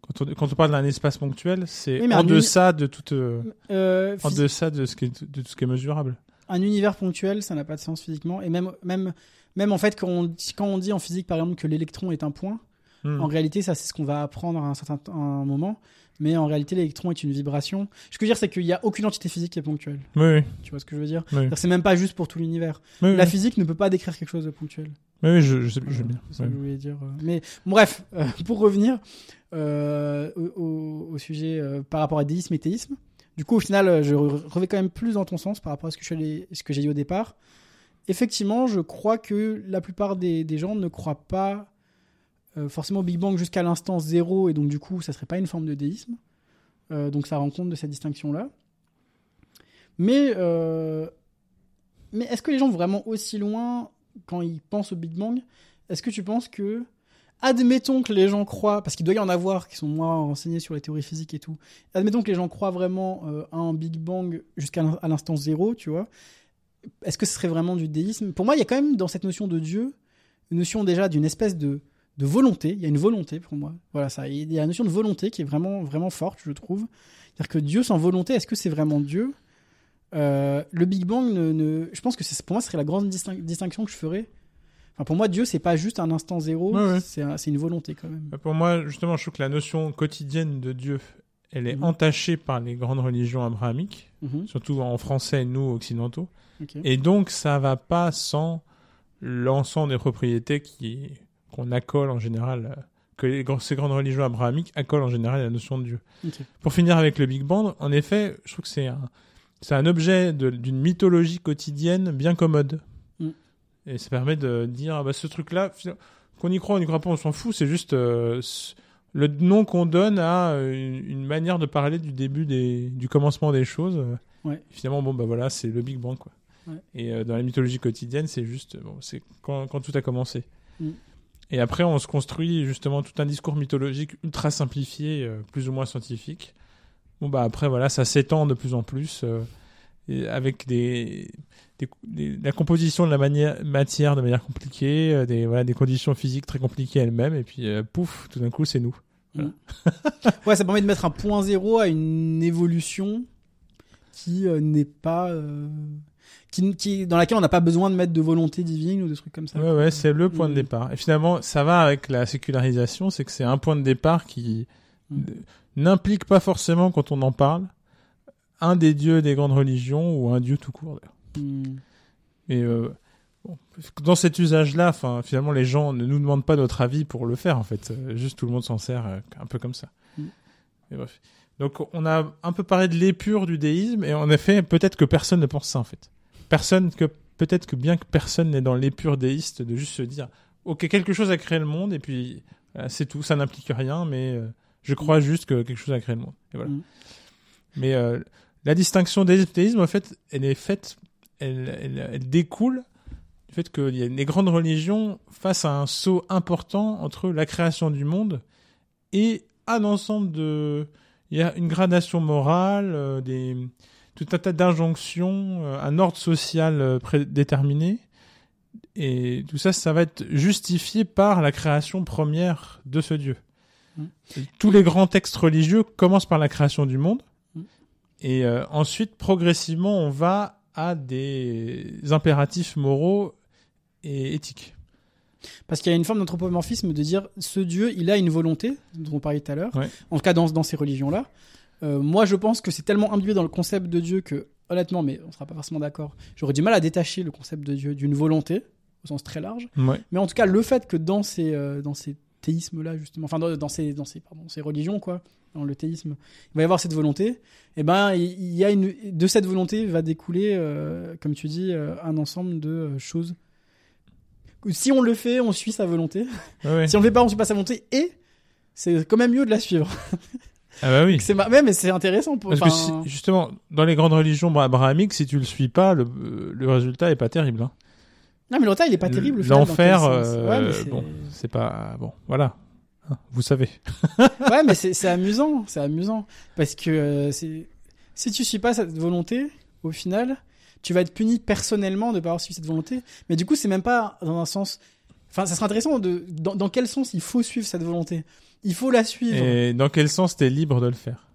Quand on, quand on parle d'un espace ponctuel, c'est Oui, en un uni- deçà de toute, euh, Euh, en deçà de ce qui est, de tout ce qui est mesurable. un univers ponctuel, ça n'a pas de sens physiquement. Et même, même, même en fait, quand on, dit- quand on dit en physique, par exemple, que l'électron est un point, Mm. en réalité, ça, c'est ce qu'on va apprendre à un certain t- à un moment. Mais en réalité, l'électron est une vibration. Ce que je veux dire, c'est qu'il n'y a aucune entité physique qui est ponctuelle. Oui, Tu vois ce que je veux dire oui. C'est même pas juste pour tout l'univers. Oui. La physique ne peut pas décrire quelque chose de ponctuel. Oui, oui, je, je sais, je bien. c'est ça Ouais. que je voulais dire. euh. Mais bref, euh, pour revenir euh, au, sujet euh, par rapport à déisme et théisme, du coup, au final, je re- revais quand même plus dans ton sens par rapport à ce que je suis allé- ce que j'ai dit au départ. Effectivement, je crois que la plupart des, des gens ne croient pas forcément au Big Bang jusqu'à l'instant zéro, et donc du coup, ça serait pas une forme de déisme. Euh, donc ça rend compte de cette distinction-là. Mais, euh, mais est-ce que les gens vont vraiment aussi loin quand ils pensent au Big Bang? Est-ce que tu penses que, admettons que les gens croient, parce qu'il doit y en avoir qui sont moins renseignés sur les théories physiques et tout, admettons que les gens croient vraiment euh, à un Big Bang jusqu'à l'instant zéro, tu vois, est-ce que ce serait vraiment du déisme? Pour moi, il y a quand même dans cette notion de Dieu une notion déjà d'une espèce de, de volonté. Il y a une volonté pour moi. Voilà, ça. Il y a une notion de volonté qui est vraiment, vraiment forte, je trouve. C'est-à-dire que Dieu sans volonté, est-ce que c'est vraiment Dieu? Euh, Le Big Bang, ne, ne- je pense que c'est pour moi, ce serait la grande distin- distinction que je ferais. Enfin, pour moi, Dieu, c'est pas juste un instant zéro, Ouais, ouais. c'est un- c'est une volonté quand même. Pour moi, justement, je trouve que la notion quotidienne de Dieu, elle est Mhm. entachée par les grandes religions abrahamiques, Mhm, surtout en français, nous, occidentaux. Et donc, ça va pas sans l'ensemble des propriétés qui qu'on accole en général, euh, que les, ces grandes religions abrahamiques accolent en général à la notion de Dieu. Pour finir avec le Big Bang, en effet, je trouve que c'est un, c'est un objet d'une mythologie quotidienne bien commode. Mm. Et ça permet de dire, ah bah, ce truc-là, qu'on y croit, on n'y croit pas, on s'en fout, c'est juste euh, le nom qu'on donne à euh, une, une manière de parler du début des, du commencement des choses. Ouais. Finalement, bon, bah voilà, c'est le Big Bang, quoi. Ouais. Et euh, dans la mythologie quotidienne, c'est juste, bon, c'est quand, quand tout a commencé. Mm. Et après, on se construit justement tout un discours mythologique ultra simplifié, euh, plus ou moins scientifique. Bon, bah après, voilà, ça s'étend de plus en plus, euh, avec des, la composition de la matière de manière compliquée, euh, des, voilà, des conditions physiques très compliquées elles-mêmes, et puis pouf, tout d'un coup, c'est nous. Ouais, ça permet de mettre un point zéro à une évolution qui n'est pas. Qui, qui, dans laquelle on n'a pas besoin de mettre de volonté divine ou de trucs comme ça. Ouais, ouais, c'est le point de Mm. départ. Et finalement, ça va avec la sécularisation, c'est que c'est un point de départ qui Mm. n'implique pas forcément, quand on en parle, un des dieux des grandes religions ou un dieu tout court. Et euh, bon, dans cet usage-là, finalement, les gens ne nous demandent pas notre avis pour le faire, en fait. Euh, Juste tout le monde s'en sert euh, un peu comme ça. Mm. Et bref. Donc, on a un peu parlé de l'épure du déisme, et en effet, peut-être que personne ne pense ça, en fait. Personne que peut-être que bien que personne n'est dans l'épure déiste de juste se dire, ok, quelque chose a créé le monde, et puis voilà, c'est tout, ça n'implique rien, mais euh, je crois juste que quelque chose a créé le monde. Et voilà. Mm. Mais euh, la distinction déisme-théisme, en fait, elle est faite, elle, elle, elle découle du fait que il y a les grandes religions face à un saut important entre la création du monde et un ensemble de, il y a une gradation morale, euh, des, tout un tas d'injonctions, euh, un ordre social euh, prédéterminé. Et tout ça, ça va être justifié par la création première de ce Dieu. Mm. Et Tous les grands textes religieux commencent par la création du monde. Mm. Et euh, ensuite, progressivement, on va à des impératifs moraux et éthiques. Parce qu'il y a une forme d'anthropomorphisme de dire ce Dieu, il a une volonté, dont on parlait tout à l'heure, Ouais. en tout cas dans, dans ces religions-là. Euh, moi, je pense que c'est tellement imbibé dans le concept de Dieu que, honnêtement, mais on sera pas forcément d'accord, j'aurais du mal à détacher le concept de Dieu d'une volonté, au sens très large. Ouais. Mais en tout cas, le fait que dans ces, euh, dans ces théisme là justement, enfin dans, dans ces dans ces pardon ces religions quoi, dans le théisme, il va y avoir cette volonté. Et ben il y a une de cette volonté va découler, euh, comme tu dis, un ensemble de choses. Si on le fait, on suit sa volonté. Ouais. Si on le fait pas, on suit pas sa volonté. Et c'est quand même mieux de la suivre. Ah bah oui. C'est mais c'est intéressant pour. Parce que si- justement, dans les grandes religions bon, abrahamiques, si tu le suis pas, le, le résultat est pas terrible. Hein. Non, mais le retard, il est pas terrible. L'enfer, euh, Ouais, bon, c'est pas bon. Voilà, Hein, vous savez. ouais, mais c'est amusant, c'est amusant parce que euh, si tu suis pas cette volonté, au final, tu vas être puni personnellement de pas avoir suivi cette volonté. Mais du coup, c'est même pas dans un sens. Enfin, ça serait intéressant de dans, dans quel sens il faut suivre cette volonté? Il faut la suivre. Et dans quel sens t'es libre de le faire?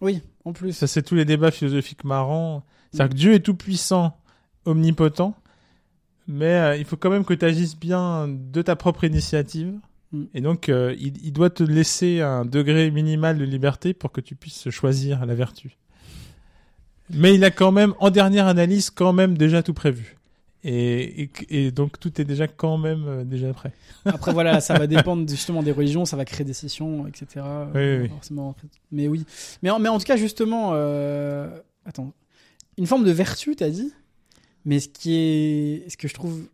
Oui, en plus. Ça, c'est tous les débats philosophiques marrants. C'est-à-dire que Dieu est tout puissant, omnipotent, mais euh, il faut quand même que tu agisses bien de ta propre initiative. Mm. Et donc, euh, il, il doit te laisser un degré minimal de liberté pour que tu puisses choisir la vertu. Mais il a quand même, en dernière analyse, quand même déjà tout prévu. Et, et, et donc, tout est déjà quand même euh, déjà prêt. Après voilà, ça va dépendre justement des religions, ça va créer des scissions, etc. Oui, Euh, oui. Forcément. Mais oui. Mais en, mais en tout cas justement, euh... attends, une forme de vertu, t'as dit? Mais ce qui est, ce que je trouve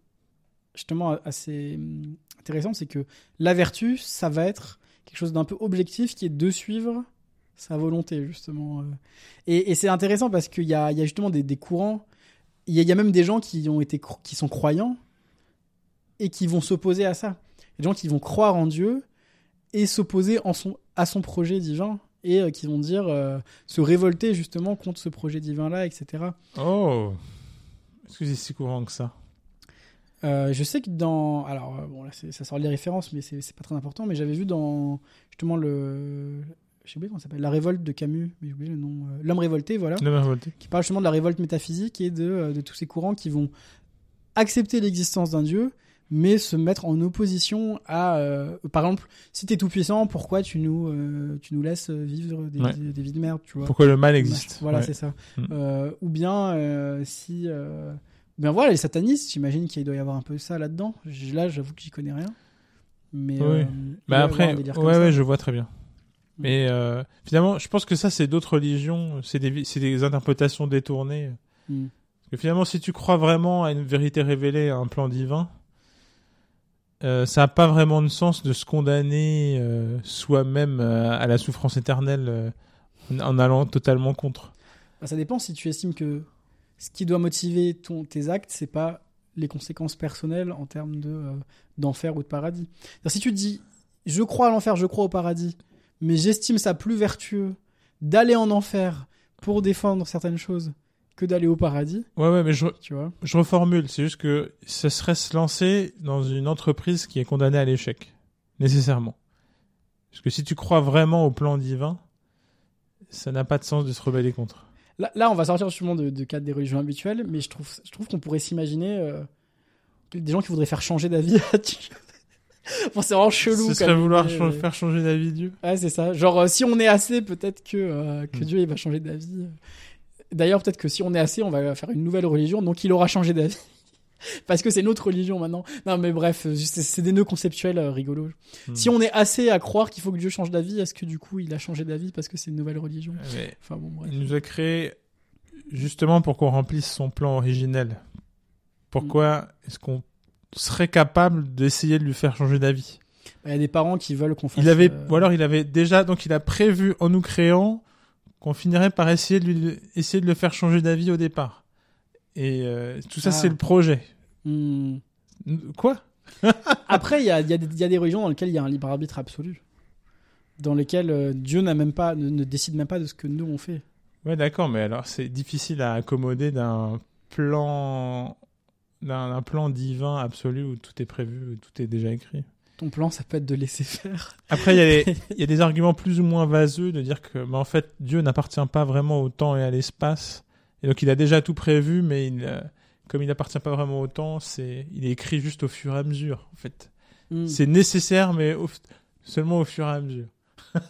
justement assez hum, intéressant, c'est que la vertu, ça va être quelque chose d'un peu objectif, qui est de suivre sa volonté justement. Et, et c'est intéressant parce qu'il y a, il y a justement des, des courants. Il y, a, il y a même des gens qui ont été, qui sont croyants et qui vont s'opposer à ça. Des gens qui vont croire en Dieu et s'opposer son, à son projet divin et euh, qui vont dire euh, se révolter justement contre ce projet divin là, etc. Oh Est-ce que c'est si courant que ça? Euh, je sais que dans. Alors, bon, là, ça sort des références, mais c'est pas très important. Mais j'avais vu dans justement le. Je sais oublié comment ça s'appelle. La révolte de Camus, mais j'ai oublié le nom. euh, L'homme révolté, voilà. Le révolté Qui parle justement de la révolte métaphysique et de, euh, de tous ces courants qui vont accepter l'existence d'un dieu, mais se mettre en opposition à. euh, par exemple, si t'es tout puissant, pourquoi tu nous, euh, tu nous laisses vivre des, Ouais. vies, des vies de merde, tu vois? Pourquoi le mal existe voilà, Ouais. c'est ça. Mm. Euh, ou bien euh, si, euh, ben voilà, les satanistes, j'imagine qu'il doit y avoir un peu ça là-dedans. Là, j'avoue que j'y connais rien. Mais Oui. Bah avoir après, ouais, ouais, je vois très bien. Mais euh, finalement, je pense que ça, c'est d'autres religions, c'est des, interprétations détournées. Mm. Parce que finalement, si tu crois vraiment à une vérité révélée, à un plan divin, euh, ça n'a pas vraiment de sens de se condamner euh, soi-même à la souffrance éternelle en, allant totalement contre. Bah, ça dépend si tu estimes que ce qui doit motiver ton, tes actes, c'est pas les conséquences personnelles en termes de d'enfer ou de paradis. Si tu te dis, je crois à l'enfer, je crois au paradis, mais j'estime ça plus vertueux d'aller en enfer pour défendre certaines choses que d'aller au paradis, Ouais, ouais, mais je, tu vois. je reformule. C'est juste que ce serait se lancer dans une entreprise qui est condamnée à l'échec. Nécessairement. Parce que si tu crois vraiment au plan divin, ça n'a pas de sens de se rebeller contre. Là, là, on va sortir justement de, de cadre des religions habituelles, mais je trouve, je trouve qu'on pourrait s'imaginer euh, des gens qui voudraient faire changer d'avis à. bon, c'est vraiment chelou. Ce serait vouloir faire changer d'avis Dieu. Ouais, c'est ça. Genre, euh, si on est assez, peut-être que, euh, que Mm. Dieu il va changer d'avis. D'ailleurs, peut-être que si on est assez, on va faire une nouvelle religion, donc il aura changé d'avis. Parce que c'est notre religion maintenant. Non, mais bref, euh, c'est des nœuds conceptuels euh, rigolos. Hmm. Si on est assez à croire qu'il faut que Dieu change d'avis, est-ce que du coup il a changé d'avis parce que c'est une nouvelle religion? Mais Enfin bon, bref. il nous a créé justement pour qu'on remplisse son plan originel. Pourquoi est-ce qu'on serait capable d'essayer de lui faire changer d'avis Il y a des parents qui veulent qu'on fasse. Il avait, euh, ou alors il avait déjà, donc il a prévu en nous créant qu'on finirait par essayer de lui, essayer de le faire changer d'avis au départ. Et euh, tout ça, Ah. c'est le projet. hmm. Quoi? Après, il y a, y a des religions dans lesquelles il y a un libre arbitre absolu. Dans lesquelles euh, Dieu n'a même pas, ne, ne décide même pas de ce que nous on fait. Ouais, d'accord, mais alors c'est difficile à accommoder d'un plan, d'un plan divin absolu où tout est prévu, où tout est déjà écrit. Ton plan, ça peut être de laisser faire. Après, il y, a des- il y a des arguments plus ou moins vaseux de dire que, bah, en fait, Dieu n'appartient pas vraiment au temps et à l'espace. Et donc, il a déjà tout prévu, mais il, euh, comme il n'appartient pas vraiment au temps, c'est, il est écrit juste au fur et à mesure, en fait. Hmm. C'est nécessaire, mais au- seulement au fur et à mesure.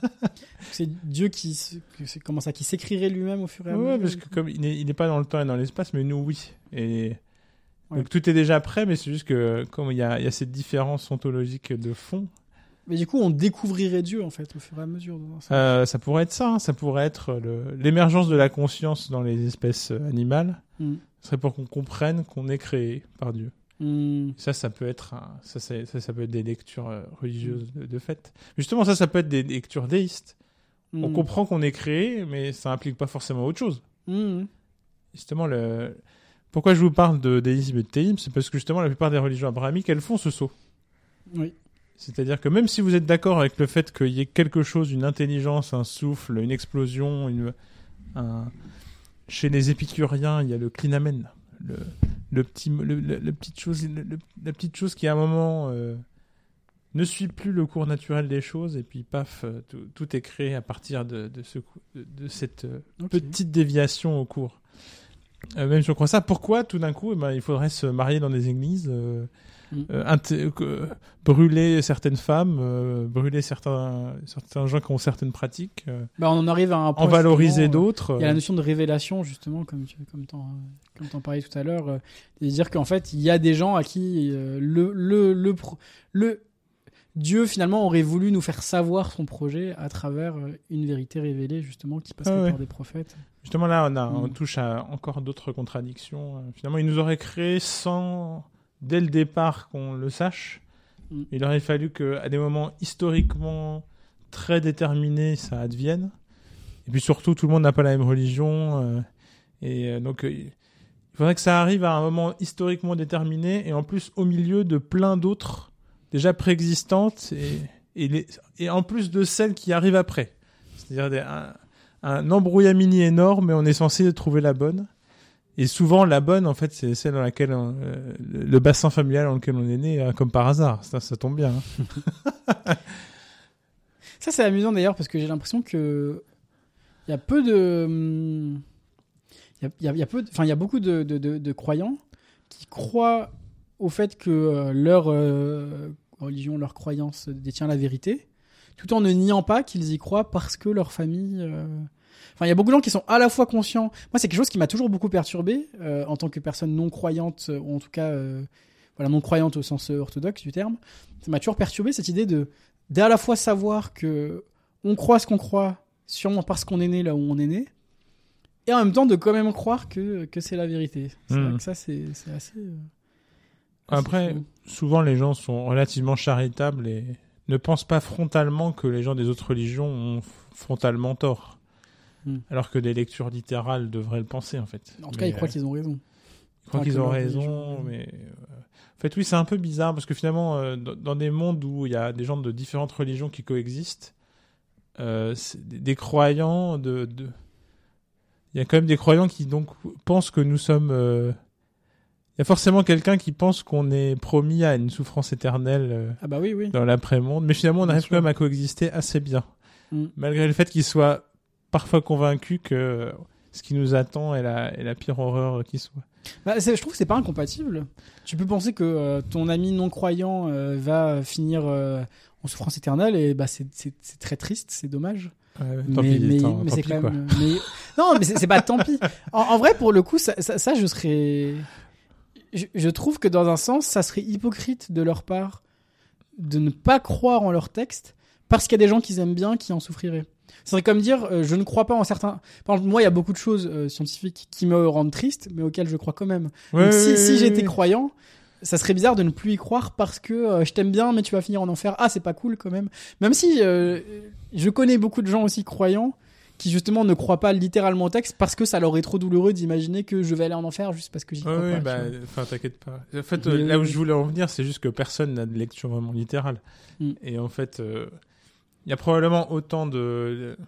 C'est Dieu qui, comment ça, qui s'écrirait lui-même au fur et à Ouais, mesure. parce que comme il n'est pas dans le temps et dans l'espace, mais nous, oui. Et Ouais. donc, tout est déjà prêt, mais c'est juste que, comme il y a, y a cette différence ontologique de fond, Mais du coup, on découvrirait Dieu en fait au fur et à mesure. Euh, ça pourrait être ça, hein. ça pourrait être l'émergence de la conscience dans les espèces euh, animales. Mm. Ce serait pour qu'on comprenne qu'on est créé par Dieu. Hmm. Ça, ça peut être, un- ça, ça, ça peut être des lectures euh, religieuses de, de fait. Justement, ça, ça peut être des lectures déistes. On Hmm. comprend qu'on est créé, mais ça implique pas forcément autre chose. Hmm. Justement, le... pourquoi je vous parle de déisme et de théisme, c'est parce que justement, la plupart des religions abrahamiques, elles font ce saut. Oui. C'est-à-dire que même si vous êtes d'accord avec le fait qu'il y ait quelque chose, une intelligence, un souffle, une explosion, une, un... chez les épicuriens, il y a le clinamen, le, le petit, le, le- la petite chose, la petite chose qui à un moment euh, ne suit plus le cours naturel des choses et puis paf, euh, tout, tout est créé à partir de, de, ce, cou- de, de cette euh, petite déviation au cours. Euh, même si on croit ça, pourquoi tout d'un coup, eh ben, il faudrait se marier dans des églises, euh, Mm. euh, euh, brûler certaines femmes, brûler certains, certains gens qui ont certaines pratiques, Bah, on en arrive à un point. en valoriser d'autres. Il y a la notion de révélation, justement, comme tu comme t'en, parlais tout à l'heure, et dire qu'en fait, il y a des gens à qui le, le, le, le Dieu, finalement, aurait voulu nous faire savoir son projet à travers euh, une vérité révélée, justement, qui passerait Ah ouais. par des prophètes. Justement, là, on, a, on Mm. touche à encore d'autres contradictions. Euh, Finalement, il nous aurait créé sans, dès le départ, qu'on le sache. Mm. Il aurait fallu qu'à des moments historiquement très déterminés, ça advienne. Et puis surtout, tout le monde n'a pas la même religion. euh, et donc, il faudrait que ça arrive à un moment historiquement déterminé et en plus au milieu de plein d'autres déjà préexistantes et, et, et en plus de celles qui arrivent après. C'est-à-dire un, embrouillamini énorme, mais on est censé trouver la bonne. Et souvent, la bonne, en fait, c'est celle dans laquelle euh, le bassin familial dans lequel on est né, euh, comme par hasard. Ça, ça tombe bien. hein. Ça, c'est amusant d'ailleurs, parce que j'ai l'impression que il y a peu de. hum, Il il y a- peu enfin, il y a beaucoup de- de croyants qui croient au fait que euh, leur euh, religion, leur croyance détient la vérité, tout en ne niant pas qu'ils y croient parce que leur famille. euh, Enfin, il y a beaucoup de gens qui sont à la fois conscients. Moi, c'est quelque chose qui m'a toujours beaucoup perturbé euh, en tant que personne non croyante, ou en tout cas, euh, voilà, non croyante au sens orthodoxe du terme. Ça m'a toujours perturbé cette idée de d'à la fois savoir que on croit ce qu'on croit, sûrement parce qu'on est né là où on est né, et en même temps de quand même croire que, que c'est la vérité. C'est Hmm. vrai que ça, c'est euh, assez Après, fou. souvent, les gens sont relativement charitables et ne pensent pas frontalement que les gens des autres religions ont frontalement tort. Hmm. Alors que des lectures littérales devraient le penser, en fait. En tout cas, Mais, ils croient euh, qu'ils ont raison. Crois Enfin, qu'ils ont raison, religion, mais euh, en fait oui, c'est un peu bizarre parce que finalement, euh, dans, des mondes où il y a des gens de différentes religions qui coexistent, euh, des, des croyants de, de- il y a quand même des croyants qui donc pensent que nous sommes. Il y a forcément quelqu'un qui pense qu'on est promis à une souffrance éternelle euh, Ah bah oui, oui. dans l'après-monde, mais finalement on arrive quand même à coexister assez bien, Mm. malgré le fait qu'ils soient parfois convaincus que ce qui nous attend est la, est la pire horreur qui soit. Bah, je trouve que c'est pas incompatible. Tu peux penser que euh, ton ami non croyant euh, va finir euh, en souffrance éternelle et bah c'est très triste, c'est dommage. Ouais, tant mais pis, mais, tant- mais tant c'est pis, quand quoi. même. mais- non, mais c'est c'est pas tant pis. En, en vrai, pour le coup, ça, ça, ça, je serais. Je, je trouve que dans un sens, ça serait hypocrite de leur part de ne pas croire en leur texte parce qu'il y a des gens qu'ils aiment bien qui en souffriraient. Ce serait comme dire, euh, je ne crois pas en certains. Par exemple, moi, il y a beaucoup de choses euh, scientifiques qui me rendent triste, mais auxquelles je crois quand même. Ouais, Donc, si, j'étais croyant, ça serait bizarre de ne plus y croire parce que euh, je t'aime bien, mais tu vas finir en enfer. Ah, c'est pas cool quand même. Même si je connais beaucoup de gens aussi croyants qui justement ne croient pas littéralement au texte parce que ça leur est trop douloureux d'imaginer que je vais aller en enfer juste parce que j'y crois ouais, pas. bah, tu vois. enfin, t'inquiète pas. En fait, Mais euh, là où oui. je voulais en venir, c'est juste que personne n'a de lecture vraiment littérale. Mm. Et en fait, euh, il y a probablement autant de,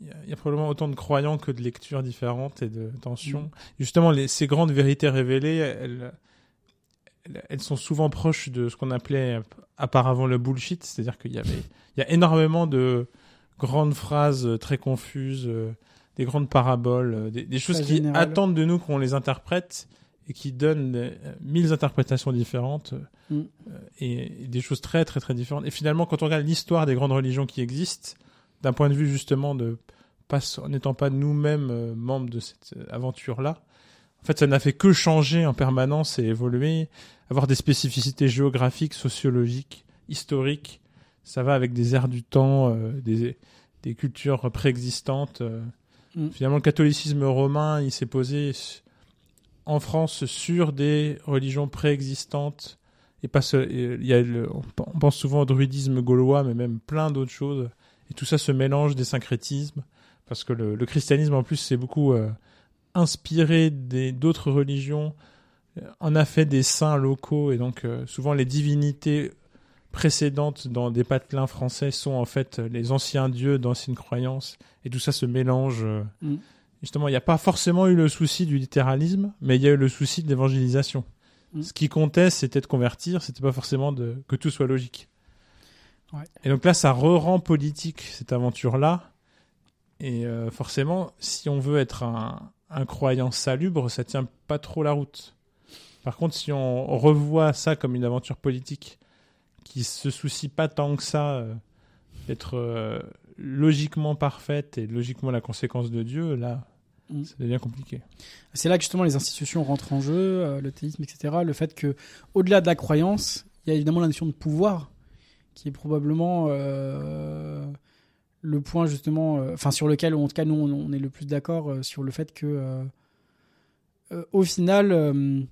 il y a- probablement autant de croyants que de lectures différentes et de tensions. Mm. Justement, les, ces grandes vérités révélées, elles, elles, elles sont souvent proches de ce qu'on appelait auparavant le bullshit, c'est-à-dire qu'il y avait, il y a énormément de grandes phrases euh, très confuses, euh, des grandes paraboles, euh, des, des choses qui attendent de nous qu'on les interprète et qui donnent mille interprétations différentes Mm. et, et des choses très très très différentes. Et finalement, quand on regarde l'histoire des grandes religions qui existent, d'un point de vue justement de pas en n'étant pas nous-mêmes membres de cette aventure-là, en fait, ça n'a fait que changer en permanence et évoluer, avoir des spécificités géographiques, sociologiques, historiques, ça va avec des airs du temps, euh, des, des cultures préexistantes. euh. Mm. Finalement, le catholicisme romain, il s'est posé en France sur des religions préexistantes. Et pas seul- et il y a le- on pen- on pense souvent au druidisme gaulois, mais même plein d'autres choses. Et tout ça se mélange des syncrétismes. Parce que le, le christianisme, en plus, c'est beaucoup euh, inspiré d'autres religions, euh, en a fait des saints locaux. Et donc, euh, souvent, les divinités précédentes dans des patelins français sont en fait les anciens dieux d'anciennes croyances. Et tout ça se mélange. euh. Mm. Justement, il n'y a pas forcément eu le souci du littéralisme, mais il y a eu le souci de l'évangélisation. Mm. Ce qui comptait, c'était de convertir, c'était pas forcément de, que tout soit logique. Ouais. Et donc là, ça re-rend politique cette aventure-là. Et euh, forcément, si on veut être un, un croyant salubre, ça tient pas trop la route. Par contre, si on revoit ça comme une aventure politique qui se soucie pas tant que ça euh, d'être euh, logiquement parfaite et logiquement la conséquence de Dieu, là, Mm. ça devient compliqué. C'est là que justement les institutions rentrent en jeu, euh, le théisme, etc. Le fait que, au-delà de la croyance, il y a évidemment la notion de pouvoir, qui est probablement le point justement, enfin sur lequel, en tout cas nous, on, on est le plus d'accord sur le fait que, au final,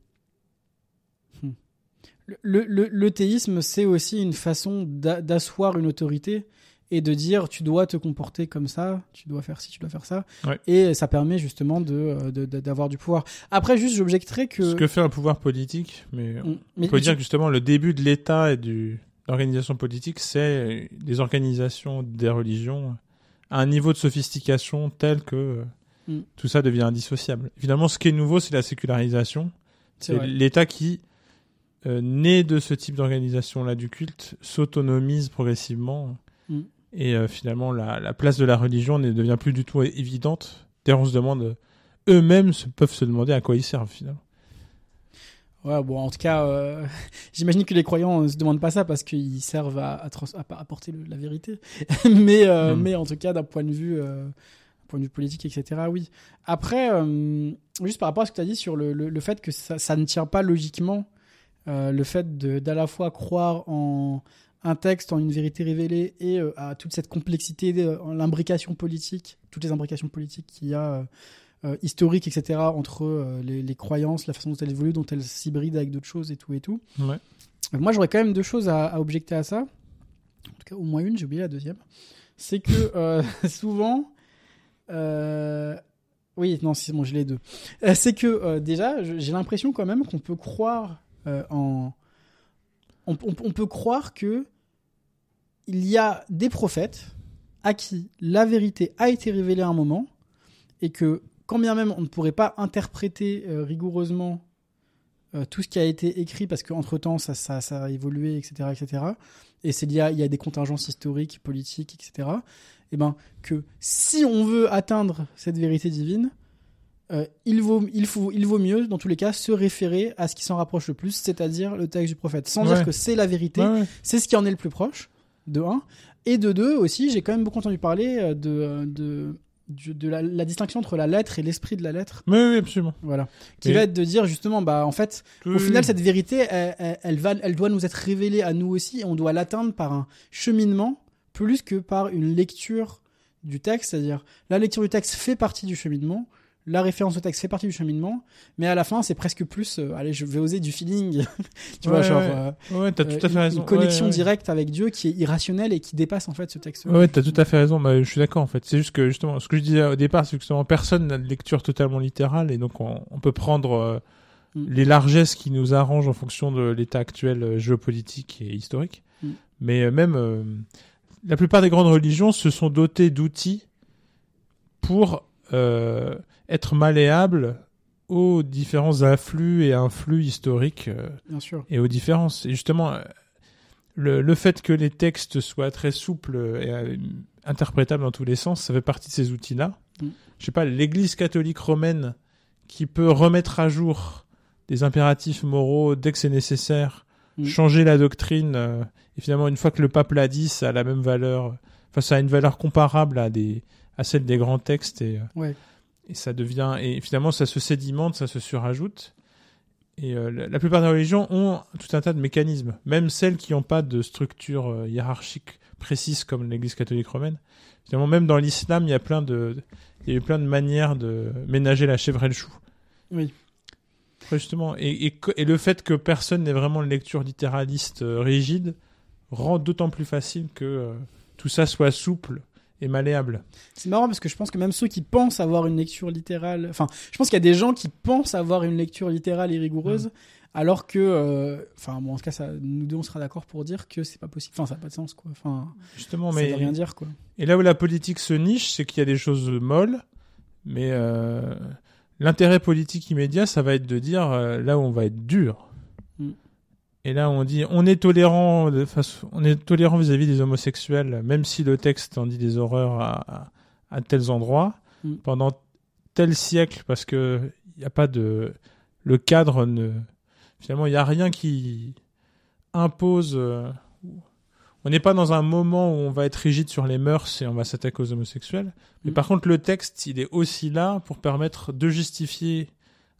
le, le- le théisme, c'est aussi une façon d'a- d'asseoir une autorité et de dire tu dois te comporter comme ça, tu dois faire ci, tu dois faire ça. Ouais. Et ça permet justement de euh, de- de- d'avoir du pouvoir. Après, juste, j'objecterais que. Ce que fait un pouvoir politique, mais Mm. on Mais peut tu- dire que justement le début de l'État et du l'organisation politique, c'est des organisations des religions à un niveau de sophistication tel que Mm. tout ça devient indissociable. Finalement, ce qui est nouveau, c'est la sécularisation. c'est l'État qui, euh, né de ce type d'organisation-là du culte, s'autonomise progressivement. Mm. Et euh, finalement, la, la place de la religion ne devient plus du tout évidente. D'ailleurs, on se demande, eux-mêmes se- peuvent se demander à quoi ils servent finalement. Ouais, bon, en tout cas, euh, j'imagine que les croyants ne se demandent pas ça parce qu'ils servent à, à, trans- à apporter le- la vérité. mais, euh, Mm. mais en tout cas, d'un point de vue, euh, point de vue politique, etc., oui. Après, juste par rapport à ce que tu as dit sur le, le, le fait que ça, ça ne tient pas logiquement, euh, le fait d'à la fois croire en un texte, en une vérité révélée et euh, à toute cette complexité, l'imbrication politique, toutes les imbrications politiques qu'il y a. euh, euh, historique, etc., entre les, les croyances, la façon dont elles évoluent, dont elles s'hybrident avec d'autres choses et tout et tout. Ouais. Moi, j'aurais quand même deux choses à, à objecter à ça. En tout cas, au moins une, j'ai oublié la deuxième. C'est que souvent. Oui, non, c'est bon, j'ai les deux. C'est que déjà, je- j'ai l'impression quand même qu'on peut croire euh. On, peut croire que il y a des prophètes à qui la vérité a été révélée à un moment et que quand bien même on ne pourrait pas interpréter euh, rigoureusement euh, tout ce qui a été écrit parce qu'entre temps ça, ça, a évolué, etc. etc. et c'est lié à, il y a des contingences historiques, politiques, etc. Et ben que si on veut atteindre cette vérité divine, euh, il, vaut, il, faut, il vaut mieux, dans tous les cas, se référer à ce qui s'en rapproche le plus, c'est-à-dire le texte du prophète. Sans Ouais. dire que c'est la vérité, Ouais, ouais. c'est ce qui en est le plus proche, de un. Et de deux aussi, j'ai quand même beaucoup entendu parler euh, de, de, la, la distinction entre la lettre et l'esprit de la lettre. Oui, oui, absolument. Voilà. Qui Et- va être de dire justement, bah en fait, Oui, au final, oui. cette vérité, elle va, elle doit nous être révélée à nous aussi et on doit l'atteindre par un cheminement plus que par une lecture du texte. C'est-à-dire, la lecture du texte fait partie du cheminement, la référence au texte fait partie du cheminement, mais à la fin, c'est presque plus, euh, allez, je vais oser du feeling, tu vois, genre. ouais. euh, Ouais, t'as euh, tout à fait une- raison. Une connexion directe avec Dieu qui est irrationnelle et qui dépasse en fait ce texte. Ouais, t'as tout à fait raison. Bah, je suis d'accord en fait. C'est juste que justement, ce que je disais au départ, c'est que justement personne n'a de lecture totalement littérale et donc on, on peut prendre euh, Mm. les largesses qui nous arrangent en fonction de l'état actuel euh, géopolitique et historique. Mm. Mais euh, même euh, la plupart des grandes religions se sont dotées d'outils pour euh, être malléables aux différents afflux et influx historiques euh, Bien sûr. et aux différences. Et justement, euh, le, le fait que les textes soient très souples et interprétables dans tous les sens, ça fait partie de ces outils-là. Mm. Je sais pas, l'Église catholique romaine qui peut remettre à jour des impératifs moraux dès que c'est nécessaire, Mm. changer la doctrine, euh, et finalement, une fois que le pape l'a dit, ça a la même valeur, enfin, ça a une valeur comparable à, des, à celle des grands textes, et, euh, Ouais. et ça devient, et finalement, ça se sédimente, ça se surajoute. Et euh, la, la plupart des religions ont tout un tas de mécanismes, même celles qui n'ont pas de structure euh, hiérarchique précise comme l'Église catholique romaine. Finalement, même dans l'islam, il y a plein de, il y a eu plein de manières de ménager la chèvre et le chou. Oui. Justement, et, et, que- et le fait que personne n'ait vraiment une lecture littéraliste euh, rigide rend d'autant plus facile que tout ça soit souple et malléable. C'est marrant parce que je pense que même ceux qui pensent avoir une lecture littérale, enfin, je pense qu'il y a des gens qui pensent avoir une lecture littérale et rigoureuse, alors que, euh, enfin, bon, en tout cas, ça, nous deux on sera d'accord pour dire que c'est pas possible. Enfin, ça n'a pas de sens, quoi. Enfin, Justement, ça mais veut rien dire, quoi. Et là où la politique se niche, c'est qu'il y a des choses molles, mais euh, l'intérêt politique immédiat, ça va être de dire euh, là où on va être dur. Et là, on dit on est tolérant, de face, on est tolérant vis-à-vis des homosexuels, même si le texte en dit des horreurs à, à, à tels endroits, Mm. pendant tel siècle, parce que il n'y a pas de, le cadre ne, finalement, il n'y a rien qui impose. euh, on n'est pas dans un moment où on va être rigide sur les mœurs et on va s'attaquer aux homosexuels. Mais Mm. par contre, le texte, il est aussi là pour permettre de justifier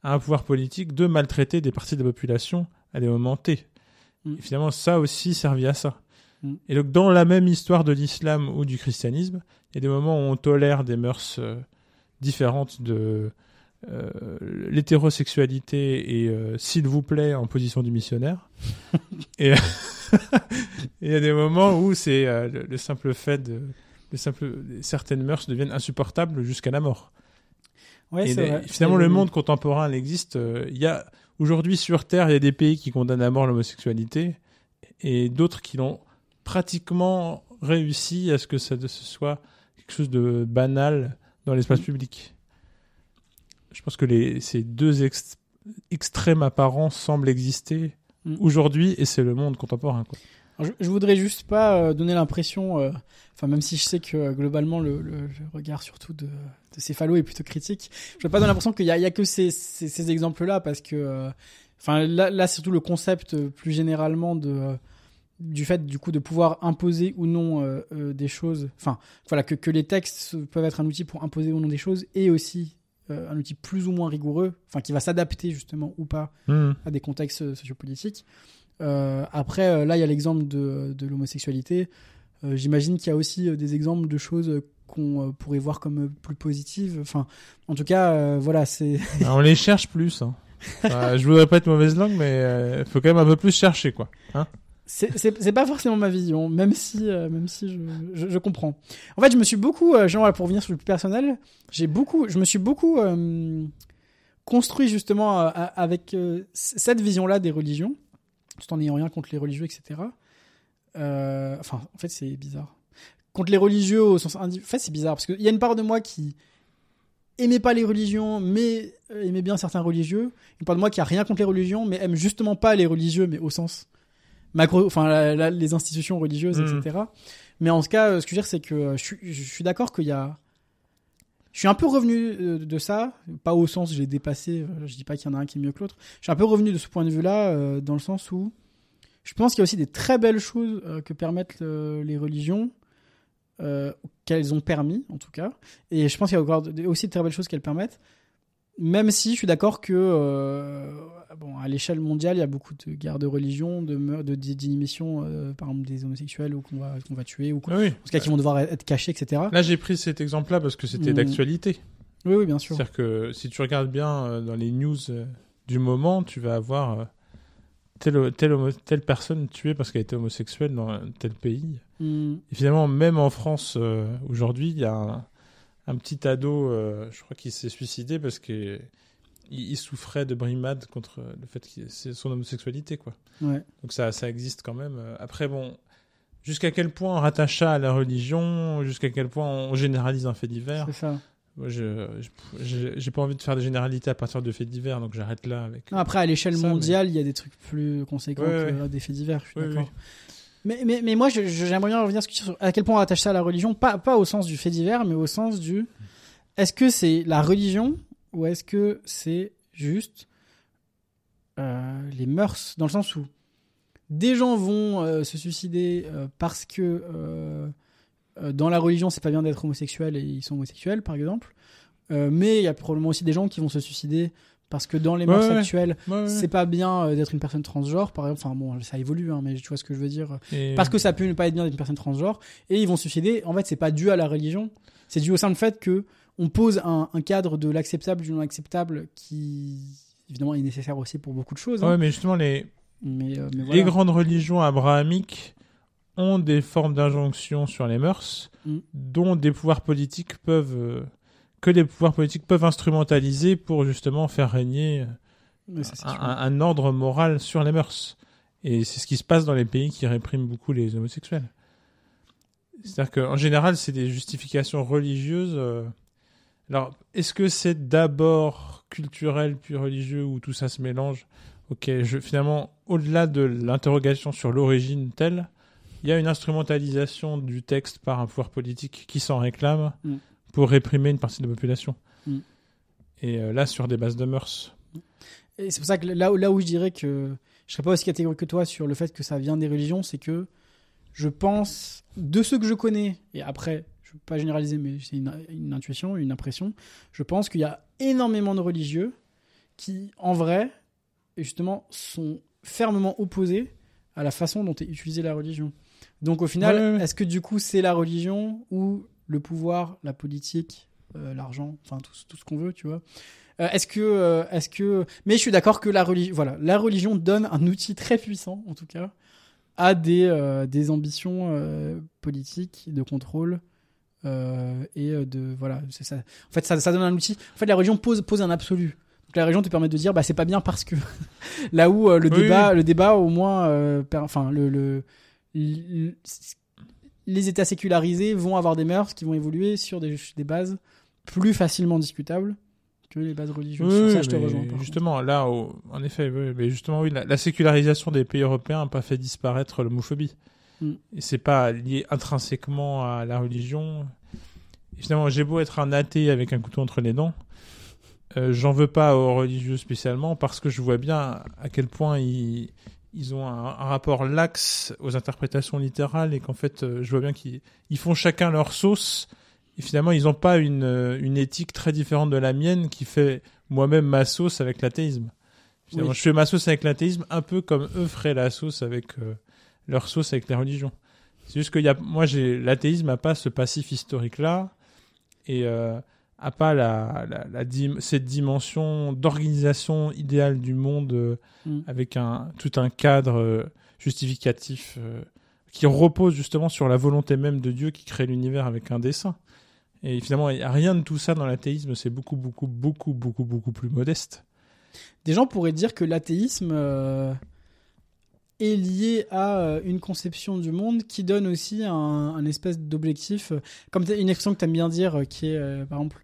à un pouvoir politique de maltraiter des parties de la population à des moments T. Mm. Et finalement, ça aussi servi à ça. Mm. Et donc, dans la même histoire de l'islam ou du christianisme, il y a des moments où on tolère des mœurs euh, différentes de euh, l'hétérosexualité et euh, s'il vous plaît en position du missionnaire. et il y a des moments où c'est le, le simple fait de le simple certaines mœurs deviennent insupportables jusqu'à la mort. Ouais, et les- vrai. finalement, le monde contemporain, il existe. Il y a aujourd'hui sur Terre, il y a des pays qui condamnent à mort l'homosexualité et d'autres qui l'ont pratiquement réussi à ce que ça ce soit quelque chose de banal dans l'espace public. Je pense que les, ces deux ex- extrêmes apparents semblent exister Mm. aujourd'hui et c'est le monde contemporain. Quoi. Alors, je, je voudrais juste pas euh, donner l'impression, euh, enfin même si je sais que euh, globalement le, le- le regard surtout de, de Céphalo est plutôt critique, je veux pas donner l'impression qu'il y a, il y a que ces, ces, ces exemples-là parce que, enfin là, là surtout le concept plus généralement de du fait du coup de pouvoir imposer ou non euh, euh, des choses, enfin voilà que, que les textes peuvent être un outil pour imposer ou non des choses et aussi euh, un outil plus ou moins rigoureux, enfin qui va s'adapter justement ou pas à des contextes sociopolitiques. Euh, après, euh, là, il y a l'exemple de, de l'homosexualité. Euh, J'imagine qu'il y a aussi des exemples de choses qu'on pourrait voir comme plus positives. Enfin, en tout cas, voilà, c'est. Ah, on les cherche plus. Hein. Enfin, je voudrais pas être mauvaise langue, mais il faut quand même un peu plus chercher. quoi. C'est c'est- pas forcément ma vision, même si, euh, même si je, je, je comprends. En fait, je me suis beaucoup, euh, genre, pour revenir sur le plus personnel, j'ai beaucoup, je me suis beaucoup euh, construit justement avec cette vision-là des religions, tout en n'ayant rien contre les religieux, etc. Euh, enfin, en fait, c'est bizarre. Contre les religieux au sens indi- En fait, c'est bizarre parce qu'il y a une part de moi qui aimait pas les religions, mais euh, aimait bien certains religieux. Une part de moi qui a rien contre les religions, mais aime justement pas les religieux, mais au sens macro, enfin la- la- les institutions religieuses, etc. Mais en tout cas, euh, ce que je veux dire, c'est que je suis d'accord qu'il y a. Je suis un peu revenu euh, de ça, pas au sens j'ai dépassé. euh, Je dis pas qu'il y en a un qui est mieux que l'autre. Je suis un peu revenu de ce point de vue-là, euh, dans le sens où je pense qu'il y a aussi des très belles choses que permettent les religions, qu'elles ont permis en tout cas. Et je pense qu'il y a aussi de très belles choses qu'elles permettent. Même si je suis d'accord que, bon, à l'échelle mondiale, il y a beaucoup de guerres de religion, de meurtres, de euh, par exemple des homosexuels ou qu'on va, qu'on va tuer ou. Ah oui. En tout cas, qui vont devoir être cachés, etc. Là, j'ai pris cet exemple-là parce que c'était Mm. d'actualité. Oui, oui, bien sûr. C'est-à-dire que si tu regardes bien euh, dans les news euh, du moment, tu vas avoir telle, telle, homo- telle personne tuée parce qu'elle était homosexuelle dans tel pays. Mm. Et finalement, même en France, aujourd'hui, il y a un, un petit ado, je crois qu'il s'est suicidé parce que il, souffrait de brimade contre le fait que c'est son homosexualité, quoi. Ouais. Donc ça, ça existe quand même. Après, bon, jusqu'à quel point on rattache ça à la religion, jusqu'à quel point on généralise un fait divers? C'est ça. Moi, je, j'ai pas envie de faire des généralités à partir de faits divers, donc j'arrête là avec. Non, après, à l'échelle mondiale, il y a des trucs plus conséquents Ouais, que ouais. des faits divers, je suis d'accord. Mais, mais, mais moi, j'aimerais bien revenir sur à quel point on attache ça à la religion, pas, pas au sens du fait divers, mais au sens du est-ce que c'est la religion ou est-ce que c'est juste euh, les mœurs, dans le sens où des gens vont euh, se suicider euh, parce que dans la religion, c'est pas bien d'être homosexuel et ils sont homosexuels, par exemple. Mais il y a probablement aussi des gens qui vont se suicider Parce que dans les mœurs ouais. actuelles, Ouais, ouais. c'est pas bien d'être une personne transgenre, par exemple. Enfin bon, ça évolue, hein, mais tu vois ce que je veux dire. Et- Parce que ça peut ne pas être bien d'être une personne transgenre, et ils vont se suicider. En fait, c'est pas dû à la religion, c'est dû au simple fait que on pose un, un cadre de l'acceptable du non acceptable qui évidemment est nécessaire aussi pour beaucoup de choses. hein. Ouais, mais justement, les, Mais, euh, mais les voilà. grandes religions abrahamiques ont des formes d'injonction sur les mœurs, Mm. dont des pouvoirs politiques peuvent, euh, que les pouvoirs politiques peuvent instrumentaliser pour justement faire régner ça, c'est un, sûr. un- un ordre moral sur les mœurs. Et c'est ce qui se passe dans les pays qui répriment beaucoup les homosexuels. C'est-à-dire qu'en général, c'est des justifications religieuses. euh. Alors, est-ce que c'est d'abord culturel puis religieux ou tout ça se mélange? Ok, je, finalement, au-delà de l'interrogation sur l'origine telle, il y a une instrumentalisation du texte par un pouvoir politique qui s'en réclame Mm. pour réprimer une partie de la population. Mm. Et euh, là, sur des bases de mœurs. Et c'est pour ça que là, où- là où je dirais que je serais pas aussi catégorique que toi sur le fait que ça vient des religions, c'est que je pense, de ceux que je connais, et après, je ne veux pas généraliser, mais c'est une, une intuition, une impression, je pense qu'il y a énormément de religieux qui, en vrai, justement, sont fermement opposés à la façon dont est utilisée la religion. Donc au final, Ouais, ouais, ouais. est-ce que du coup c'est la religion ou le pouvoir, la politique, euh, l'argent, enfin tout, tout ce qu'on veut, tu vois? Euh, est-ce que, euh, est-ce que, mais je suis d'accord que la religion, voilà, la religion donne un outil très puissant, en tout cas, à des, des ambitions politiques de contrôle euh, et euh, de, voilà, c'est ça. En fait, ça, ça donne un outil. En fait, la religion pose, pose un absolu. Donc la religion te permet de dire, bah c'est pas bien parce que là où euh, le Oui, débat, le débat au moins, euh, per- enfin le, le, le- les États sécularisés vont avoir des mœurs qui vont évoluer sur des, des bases plus facilement discutables que les bases religieuses. Oui, ça, je te rejoins. contre. Justement, là, au- en effet, oui, mais justement, oui, la, la sécularisation des pays européens n'a pas fait disparaître l'homophobie. Mm. Et c'est pas lié intrinsèquement à la religion. Et finalement, j'ai beau être un athée avec un couteau entre les dents, euh, j'en veux pas aux religieux spécialement parce que je vois bien à quel point ils, ils ont un, un rapport lax aux interprétations littérales et qu'en fait, euh, je vois bien qu'ils ils font chacun leur sauce. Et finalement, ils n'ont pas une, euh, une éthique très différente de la mienne qui fait moi-même ma sauce avec l'athéisme. Finalement, Oui. je fais ma sauce avec l'athéisme un peu comme eux feraient la sauce avec euh, leur sauce avec les religions. C'est juste que y a, moi, j'ai l'athéisme n'a pas ce passif historique-là et euh, a pas la, la, la dim- cette dimension d'organisation idéale du monde euh, Mm. avec un tout un cadre euh, justificatif euh, qui repose justement sur la volonté même de Dieu qui crée l'univers avec un dessin. Et finalement, il n'y a rien de tout ça dans l'athéisme, c'est beaucoup, beaucoup, beaucoup, beaucoup, beaucoup plus modeste. Des gens pourraient dire que l'athéisme est lié à euh, une conception du monde qui donne aussi un, un espèce d'objectif, euh, comme une expression que tu aimes bien dire, euh, qui est, euh, par exemple,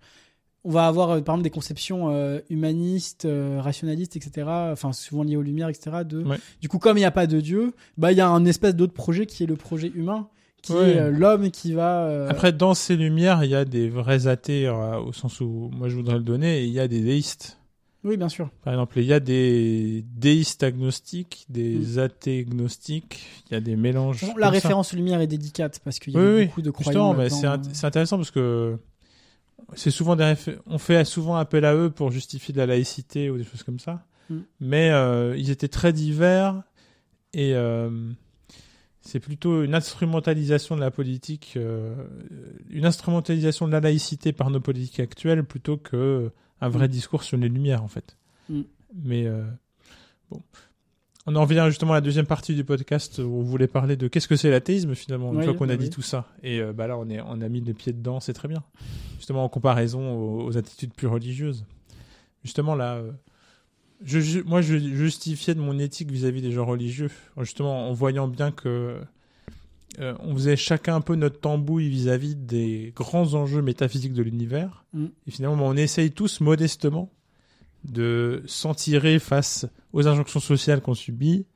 on va avoir, par exemple, des conceptions euh, humanistes, euh, rationalistes, etc., enfin, souvent liées aux lumières, etc., de, Ouais. du coup, comme il n'y a pas de Dieu, bah, il y a un espèce d'autre projet qui est le projet humain, qui Ouais. est l'homme qui va... euh, Après, dans ces lumières, il y a des vrais athées, euh, au sens où moi je voudrais le donner, et il y a des déistes. Oui, bien sûr. Par exemple, il y a des déistes agnostiques, des athées gnostiques, il y a des mélanges. Bon, la référence aux lumières est délicate, parce qu'il y a Oui, oui, beaucoup de croyants c'est int- c'est intéressant parce que c'est souvent des on fait souvent appel à eux pour justifier de la laïcité ou des choses comme ça. Mm. Mais euh, ils étaient très divers et euh, c'est plutôt une instrumentalisation de la politique, euh, une instrumentalisation de la laïcité par nos politiques actuelles plutôt que un vrai Mm. discours sur les lumières en fait. Mm. Mais euh, bon. On en revient justement à la deuxième partie du podcast où on voulait parler de qu'est-ce que c'est l'athéisme finalement, une fois qu'on a dit tout ça. Et euh, bah là, on, est, on a mis les pieds dedans, c'est très bien. Justement en comparaison aux, aux attitudes plus religieuses. Justement là, euh, je, moi je justifiais de mon éthique vis-à-vis des gens religieux, justement en voyant bien que euh, on faisait chacun un peu notre tambouille vis-à-vis des grands enjeux métaphysiques de l'univers. Mm. Et finalement, on essaye tous modestement de s'en tirer face aux injonctions sociales qu'on subit,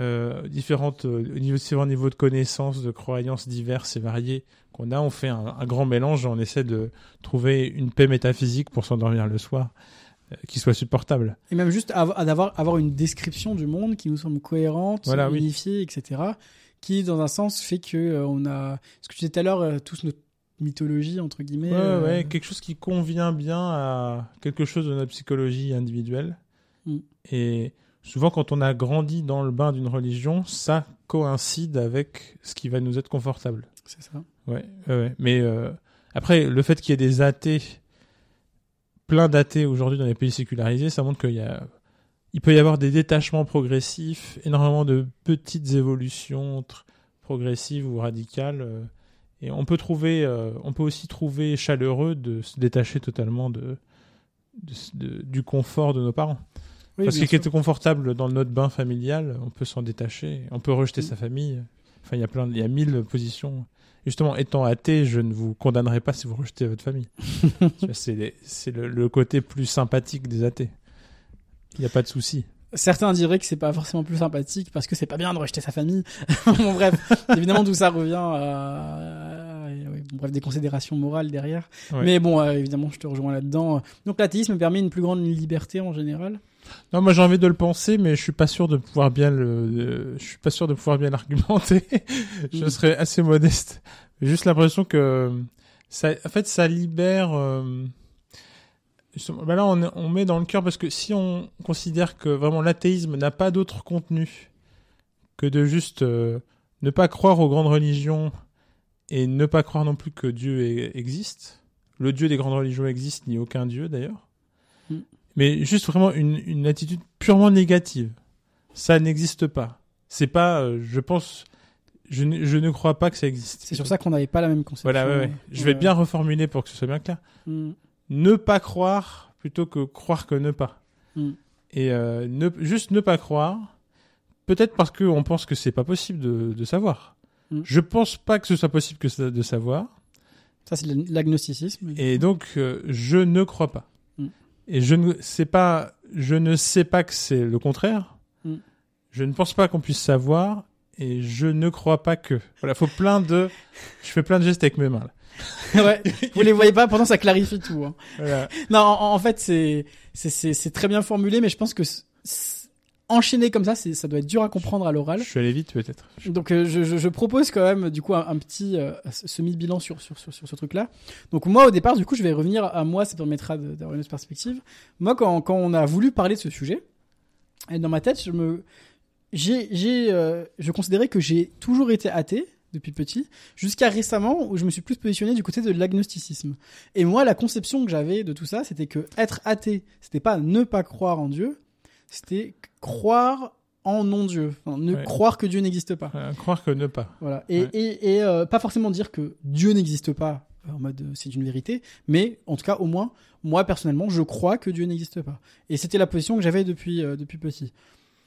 euh, différentes, euh, au niveau- différents niveaux de connaissances, de croyances diverses et variées qu'on a. On fait un, un grand mélange et on essaie de trouver une paix métaphysique pour s'endormir le soir euh, qui soit supportable. Et même juste av- d'avoir avoir une description du monde qui nous semble cohérente, Voilà, oui. unifiée, etc. Qui, dans un sens, fait que euh, on a. Ce que tu disais tout à l'heure, euh, tous nos mythologie entre guillemets. Ouais, euh, ouais, quelque chose qui convient bien à quelque chose de notre psychologie individuelle. Mm. Et souvent, quand on a grandi dans le bain d'une religion, ça coïncide avec ce qui va nous être confortable. C'est ça. Ouais, ouais. Mais après, le fait qu'il y ait des athées, plein d'athées aujourd'hui dans les pays sécularisés, ça montre qu'il y a, il peut y avoir des détachements progressifs, énormément de petites évolutions progressives ou radicales. euh, et on peut trouver, euh, on peut aussi trouver chaleureux de se détacher totalement de, de- de- du confort de nos parents. Oui, Parce que qui est confortable dans notre bain familial, on peut s'en détacher, on peut rejeter Mm. sa famille. Enfin, il y a plein, il y a mille positions. Justement, étant athée, je ne vous condamnerai pas si vous rejetez votre famille. C'est les- c'est le, le côté plus sympathique des athées. Il n'y a pas de souci. Certains diraient que c'est pas forcément plus sympathique parce que c'est pas bien de rejeter sa famille. bon, bref, évidemment, tout ça revient à, oui, bon, bref, des considérations morales derrière. Ouais. Mais bon, euh, évidemment, je te rejoins là-dedans. Donc, l'athéisme permet une plus grande liberté en général. Non, moi j'ai envie de le penser, mais je suis pas sûr de pouvoir bien le, le- je suis pas sûr de pouvoir bien l'argumenter. je serais assez modeste. J'ai juste l'impression que ça, en fait, ça libère. euh, bah là, on, on met dans le cœur parce que si on considère que vraiment l'athéisme n'a pas d'autre contenu que de juste euh, ne pas croire aux grandes religions et ne pas croire non plus que Dieu existe. Le Dieu des grandes religions existe, ni aucun Dieu d'ailleurs. Mm. Mais juste vraiment une, une attitude purement négative. Ça n'existe pas. C'est pas, euh, je pense, je ne, je ne crois pas que ça existe. C'est sur ça qu'on n'avait pas la même conception. Voilà, ouais, ouais. Je vais Ouais. bien reformuler pour que ce soit bien clair. Mm. Ne pas croire plutôt que croire que ne pas. Mm. Et euh, ne, juste ne pas croire, peut-être parce qu'on pense que c'est pas possible de, de savoir. Mm. Je pense pas que ce soit possible que ça- de savoir. Ça, c'est l'agnosticisme. Et donc, euh, je ne crois pas. Mm. Et je ne sais pas, je ne sais pas que c'est le contraire. Mm. Je ne pense pas qu'on puisse savoir. Et je ne crois pas que. Voilà, faut plein de. Je fais plein de gestes avec mes mains. Là. ouais. Vous les voyez pas, pourtant ça clarifie tout. hein. Voilà. Non, en, en fait, c'est c'est très bien formulé, mais je pense que enchaîner comme ça, ça doit être dur à comprendre à l'oral. Je suis allé vite peut-être. Donc euh, je, je, je propose quand même du coup un, un petit euh, semi-bilan sur, sur, sur, sur ce truc-là. Donc moi au départ du coup je vais revenir à moi, ça permettra d'avoir une autre perspective. Moi quand, quand on a voulu parler de ce sujet, et dans ma tête je me j'ai j'ai euh, je considérais que j'ai toujours été athée depuis petit jusqu'à récemment où je me suis plus positionné du côté de l'agnosticisme. Et moi la conception que j'avais de tout ça, c'était que être athée, c'était pas ne pas croire en Dieu, c'était croire en non-Dieu, Enfin, ne Ouais. croire que Dieu n'existe pas. Euh, croire que ne pas. Voilà. Et, Ouais. et, et euh, pas forcément dire que Dieu n'existe pas en mode euh, c'est une vérité, mais en tout cas au moins moi personnellement je crois que Dieu n'existe pas. Et c'était la position que j'avais depuis depuis petit.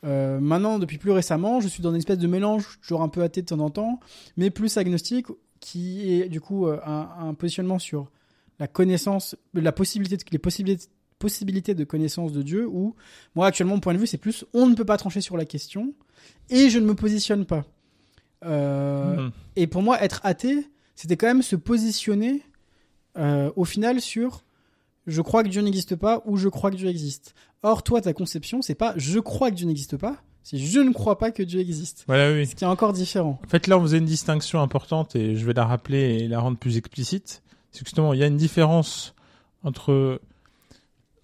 Euh, maintenant depuis plus récemment je suis dans une espèce de mélange toujours un peu athée de temps en temps, mais plus agnostique qui est du coup euh, un, un positionnement sur la connaissance, la possibilité, de, les possibilités possibilités de connaissance de Dieu où moi actuellement mon point de vue c'est plus on ne peut pas trancher sur la question et je ne me positionne pas. Euh, Mhm. et pour moi, être athée, c'était quand même se positionner euh, au final sur je crois que Dieu n'existe pas ou je crois que Dieu existe. Or, toi, ta conception, c'est pas je crois que Dieu n'existe pas, c'est je ne crois pas que Dieu existe. Voilà, oui. Ce qui est encore différent. En fait, là, on faisait une distinction importante et je vais la rappeler et la rendre plus explicite. C'est justement, il y a une différence entre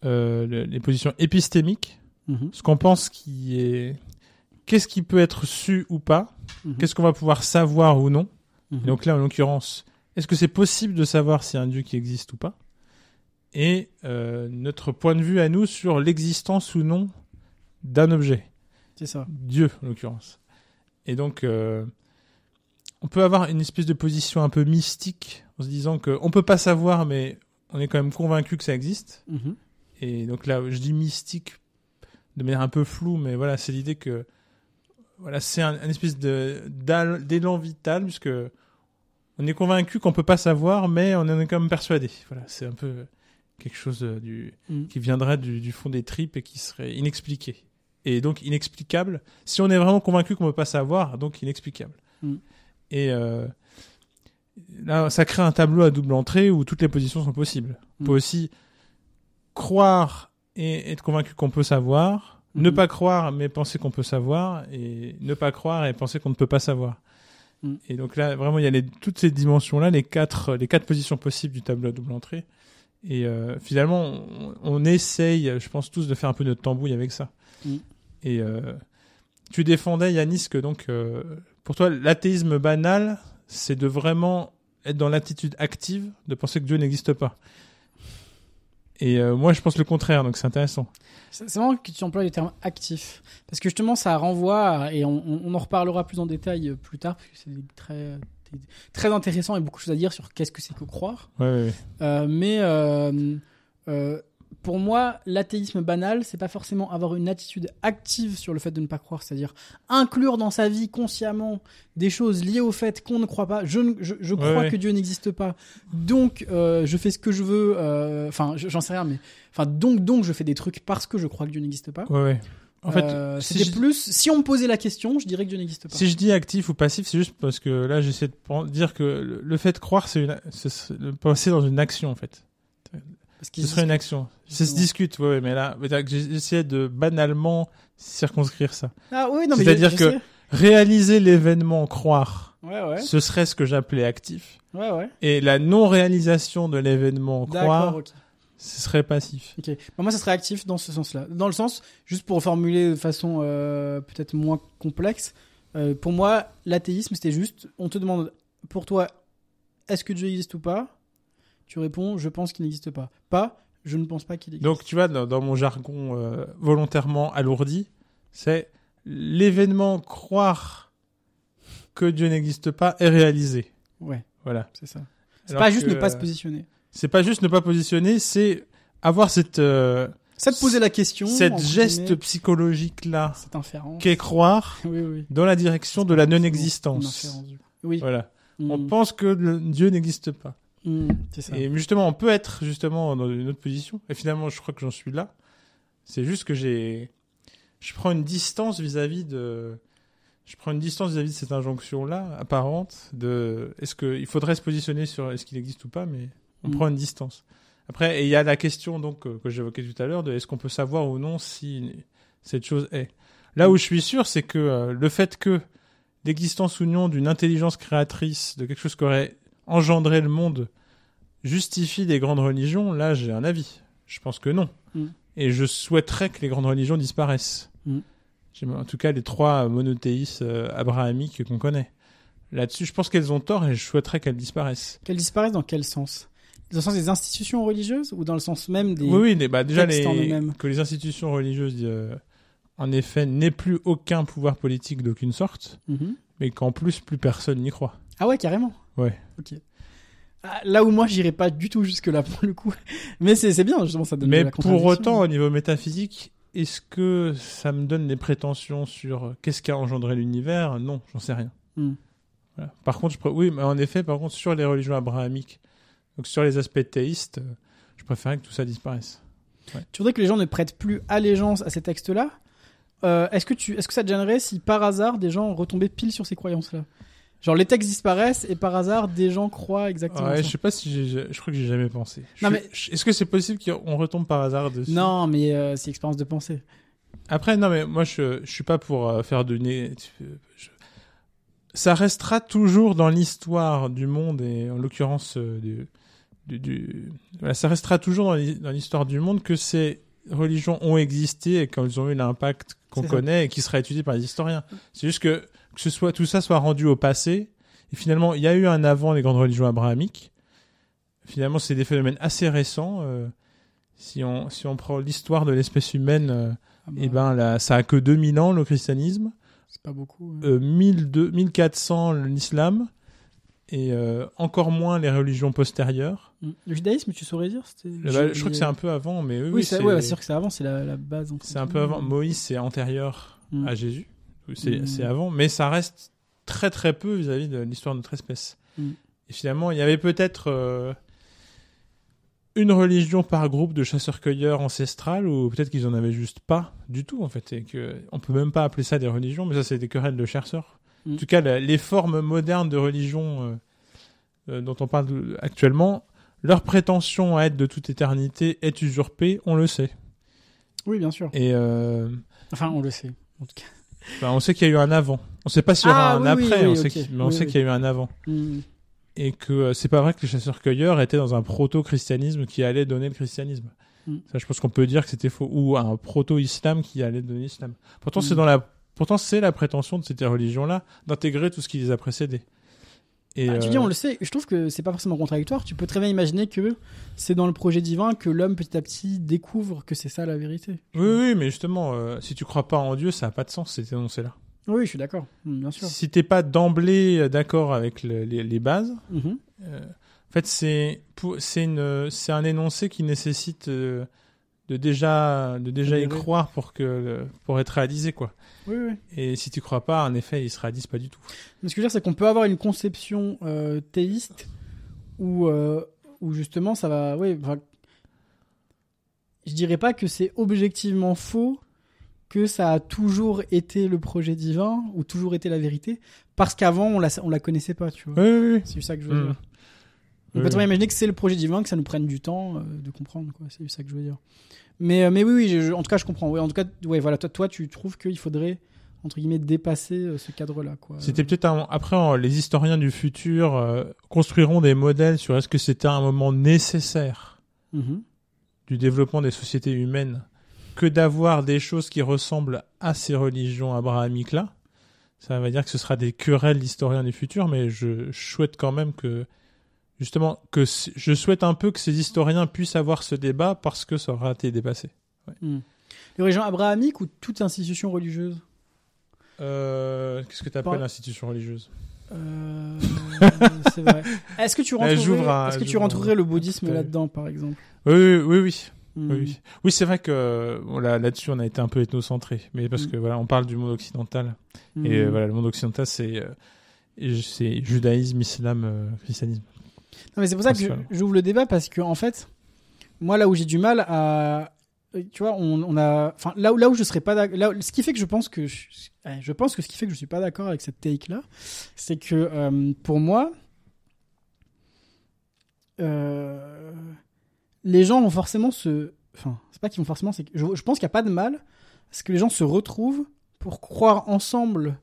euh, le- les positions épistémiques, Mhm. ce qu'on pense qui est. Qu'est-ce qui peut être su ou pas Mhm. Qu'est-ce qu'on va pouvoir savoir ou non Mhm. Donc là, en l'occurrence, est-ce que c'est possible de savoir y a un Dieu qui existe ou pas? Et euh, notre point de vue à nous sur l'existence ou non d'un objet. C'est ça. Dieu, en l'occurrence. Et donc, euh, on peut avoir une espèce de position un peu mystique en se disant qu'on peut pas savoir, mais on est quand même convaincu que ça existe. Mhm. Et donc là, je dis mystique de manière un peu floue, mais voilà, c'est l'idée que voilà, c'est un, un espèce de d'élan vital, puisque on est convaincu qu'on peut pas savoir, mais on en est quand même persuadé. Voilà, c'est un peu quelque chose euh, du Mhm. qui viendrait du, du fond des tripes et qui serait inexpliqué. Et donc inexplicable. Si on est vraiment convaincu qu'on ne peut pas savoir, donc inexplicable. Mm. Et euh, là, ça crée un tableau à double entrée où toutes les positions sont possibles. On Mm. peut aussi croire et être convaincu qu'on peut savoir, ne pas croire mais penser qu'on peut savoir, et ne pas croire et penser qu'on ne peut pas savoir. Mm. Et donc là, vraiment, il y a les, toutes ces dimensions-là, les quatre, les quatre positions possibles du tableau à double entrée. Et euh, finalement, on, on essaye, je pense tous, de faire un peu notre tambouille avec ça. Mm. Et euh, tu défendais, Yanis, que donc, euh, pour toi, l'athéisme banal, c'est de vraiment être dans l'attitude active, de penser que Dieu n'existe pas. Et euh, moi, je pense le contraire, donc c'est intéressant. C'est marrant que tu emploies le terme actif. Parce que justement, ça renvoie, et on, en reparlera plus en détail plus tard, parce que c'est très, très intéressant et beaucoup de choses à dire sur qu'est-ce que c'est que croire. Ouais, ouais, ouais. Euh, mais euh, euh, pour moi, l'athéisme banal, c'est pas forcément avoir une attitude active sur le fait de ne pas croire, c'est-à-dire inclure dans sa vie consciemment des choses liées au fait qu'on ne croit pas. Je, crois ouais. que Dieu n'existe pas, donc euh, je fais ce que je veux. Enfin, je- j'en sais rien, mais enfin donc donc je fais des trucs parce que je crois que Dieu n'existe pas. Ouais. En fait, Euh, si c'était je- plus. Si on me posait la question, je dirais que Dieu n'existe pas. Si je dis actif ou passif, c'est juste parce que là, j'essaie de dire que le- le fait de croire, c'est une, ce serait- de passer dans une action, en fait. Parce Ce serait une action. Ça se discute, ouais, ouais, mais là, j'essaie de banalement circonscrire ça. Ah oui, non mais C'est-à-dire je- que- sais. Réaliser l'événement, croire, Ouais ouais ce serait ce que j'appelais actif. ouais ouais. Et la non-réalisation de l'événement, croire. Ce serait passif. Ok. Bah, moi, ça serait actif dans ce sens-là. Dans le sens, juste pour formuler de façon euh, peut-être moins complexe, euh, pour moi, l'athéisme, c'était juste, on te demande, pour toi, est-ce que Dieu existe ou pas? Tu réponds, je pense qu'il n'existe pas. Pas, je ne pense pas qu'il existe. Donc, tu vois, dans, dans mon jargon euh, volontairement alourdi, c'est l'événement croire que Dieu n'existe pas est réalisé. ouais, Voilà. c'est ça. C'est pas juste que, ne pas se positionner. C'est pas juste ne pas positionner, c'est avoir cette euh, poser la question. cette geste psychologique là cette inférence. qu'est croire Oui, oui. dans la direction de la non-existence. Oui. Voilà. On Mm, pense que le- Dieu n'existe pas. mm, ça. Et justement, on peut être justement dans une autre position. Et finalement, je crois que j'en suis là. C'est juste que j'ai, je prends une distance vis-à-vis de, je prends une distance vis-à-vis de cette injonction-là apparente de, est-ce que il faudrait se positionner sur est-ce qu'il existe ou pas, mais on prend une distance. Après, il y a la question donc euh, que j'évoquais tout à l'heure de est-ce qu'on peut savoir ou non si cette chose est. Là où je suis sûr, c'est que euh, le fait que l'existence ou non d'une intelligence créatrice, de quelque chose qui aurait engendré le monde, justifie les grandes religions, là j'ai un avis. Je pense que non. Mm. Et je souhaiterais que les grandes religions disparaissent. Mm. En tout cas, les trois monothéistes euh, abrahamiques qu'on connaît. Là-dessus, je pense qu'elles ont tort et je souhaiterais qu'elles disparaissent. Qu'elles disparaissent dans quel sens? Dans le sens des institutions religieuses ou dans le sens même des. Oui, oui, bah, déjà les, que les institutions religieuses, euh, en effet, n'aient plus aucun pouvoir politique d'aucune sorte, Mhm. mais qu'en plus, plus personne n'y croit. Ah ouais, carrément. Ouais. Ok. Ah, Là où moi, j'irai pas du tout jusque là pour le coup. Mais c'est bien, justement, ça donne de Mais la pour autant, au niveau métaphysique, est-ce que ça me donne des prétentions sur euh, qu'est-ce qui a engendré l'univers? Non, j'en sais rien. Voilà. Par contre, je oui, mais en effet, par contre, sur les religions abrahamiques, donc sur les aspects théistes, euh, je préférais que tout ça disparaisse. Tu voudrais que les gens ne prêtent plus allégeance à ces textes-là? Euh, Est-ce que, tu... est -ce que ça te gênerait si par hasard des gens retombaient pile sur ces croyances-là? Genre les textes disparaissent et par hasard des gens croient exactement Ouais, ça. je sais pas si je crois que j'ai jamais pensé. Je mais- est-ce que c'est possible qu'on retombe par hasard dessus? Non, mais euh, c'est expérience de pensée. Après, non, mais moi, je, je suis pas pour euh, faire de nez. je- Ça restera toujours dans l'histoire du monde et en l'occurrence du, du, du- voilà, ça restera toujours dans l'hi- dans l'histoire du monde que ces religions ont existé et qu'elles ont eu l'impact qu'on ça. connaît et qui sera étudié par les historiens. C'est juste que que ce soit tout ça soit rendu au passé et finalement il y a eu un avant les grandes religions abrahamiques. Finalement, c'est des phénomènes assez récents. euh, si on si on prend l'histoire de l'espèce humaine. euh, Ah bah, eh ben là, ça a que 2000 ans le christianisme, c'est pas beaucoup. hein. euh, 1200 1400 l'islam et euh, encore moins les religions postérieures. Mm. Le judaïsme, tu saurais dire. Le- bah, je crois que c'est un peu avant, mais oui, Oui, oui, c'est ouais, sûr que c'est avant, c'est la, la base. c'est un peu avant. Moïse c'est antérieur Mm. à Jésus, c'est Mm. avant, mais ça reste très très peu vis-à-vis de l'histoire de notre espèce. Mm. Et finalement, il y avait peut-être euh, une religion par groupe de chasseurs-cueilleurs ancestrales, ou peut-être qu'ils en avaient juste pas du tout en fait, et que on peut même pas appeler ça des religions, mais ça c'est des querelles de chercheurs. Mm. En tout cas, la- les formes modernes de religion euh, euh, dont on parle actuellement, leur prétention à être de toute éternité est usurpée, on le sait. Oui, bien sûr. Et euh, Enfin, on le sait. En tout cas. Enfin, on sait qu'il y a eu un avant. On sait pas s'il y aura Ah, un oui, après, oui, on sait ok. qu'il- mais on Oui, sait qu'il y a eu un avant. Hmm. Et que c'est pas vrai que les chasseurs-cueilleurs étaient dans un proto-christianisme qui allait donner le christianisme. Mm. Ça, je pense qu'on peut dire que c'était faux. Ou un proto-islam qui allait donner l'islam. Pourtant, Mm. c'est dans la, pourtant, c'est la prétention de ces religions-là d'intégrer tout ce qui les a précédés. Et, Ah, tu euh, dis, on le sait. Je trouve que c'est pas forcément contradictoire. Tu peux très bien imaginer que c'est dans le projet divin que l'homme petit à petit découvre que c'est ça la vérité. Oui, oui, mais justement, euh, si tu crois pas en Dieu, ça a pas de sens, cet énoncé-là. Oui, je suis d'accord. Hmm, bien sûr. Si t'es pas d'emblée euh, d'accord avec le- les, les bases, Mhm. euh, en fait, c'est un énoncé qui nécessite euh, de déjà de déjà y croire pour que pour être réalisé quoi. Oui, oui. Et si tu crois pas, en effet, il se réalise pas du tout. Mais ce que je veux dire, c'est qu'on peut avoir une conception euh, théiste où, euh, où justement ça va. Oui, enfin, je dirais pas que c'est objectivement faux que ça a toujours été le projet divin ou toujours été la vérité parce qu'avant on la, on la connaissait pas, tu vois. Oui, oui. C'est ça que je veux Mm. dire. On peut oui. imaginer que c'est le projet divin, que ça nous prenne du temps euh, de comprendre, quoi. C'est ça que je veux dire. Mais, euh, mais oui, oui, je- en tout cas, je comprends. Ouais, en tout cas, ouais, voilà, toi, toi, tu trouves qu'il faudrait entre guillemets dépasser euh, ce cadre-là, quoi. C'était peut-être un... après les historiens du futur euh, construiront des modèles sur est-ce que c'était un moment nécessaire Mhm. du développement des sociétés humaines que d'avoir des choses qui ressemblent à ces religions abrahamiques-là. Ça veut dire que ce sera des querelles d'historiens du futur, mais je souhaite quand même que, justement, que je souhaite un peu que ces historiens puissent avoir ce débat parce que ça aura été dépassé. Mm. Les religions abrahamiques ou toute institution religieuse? Euh, Qu'est-ce que tu appelles institution religieuse? Euh, C'est vrai. Est-ce que tu rentrerais, un- est-ce que tu j'ouvre un- rentrerais le bouddhisme là-dedans, par exemple? Oui, oui, oui. oui. Mm. Oui, oui. C'est vrai que bon, là, là-dessus, on a été un peu ethnocentré, mais parce Mm. que voilà, on parle du monde occidental Mm. et euh, voilà, le monde occidental, c'est euh, c'est judaïsme, islam, christianisme. Non, mais c'est pour ça que j'ouvre le débat parce que en fait, moi là où j'ai du mal à, tu vois, on, on a, enfin là où là où je serais pas d'accord, là, ce qui fait que je pense que je, ouais, je pense que ce qui fait que je suis pas d'accord avec cette take là, c'est que euh, pour moi, euh, les gens vont forcément se, enfin c'est pas qu'ils vont forcément, que je, je pense qu'il y a pas de mal à ce que les gens se retrouvent pour croire ensemble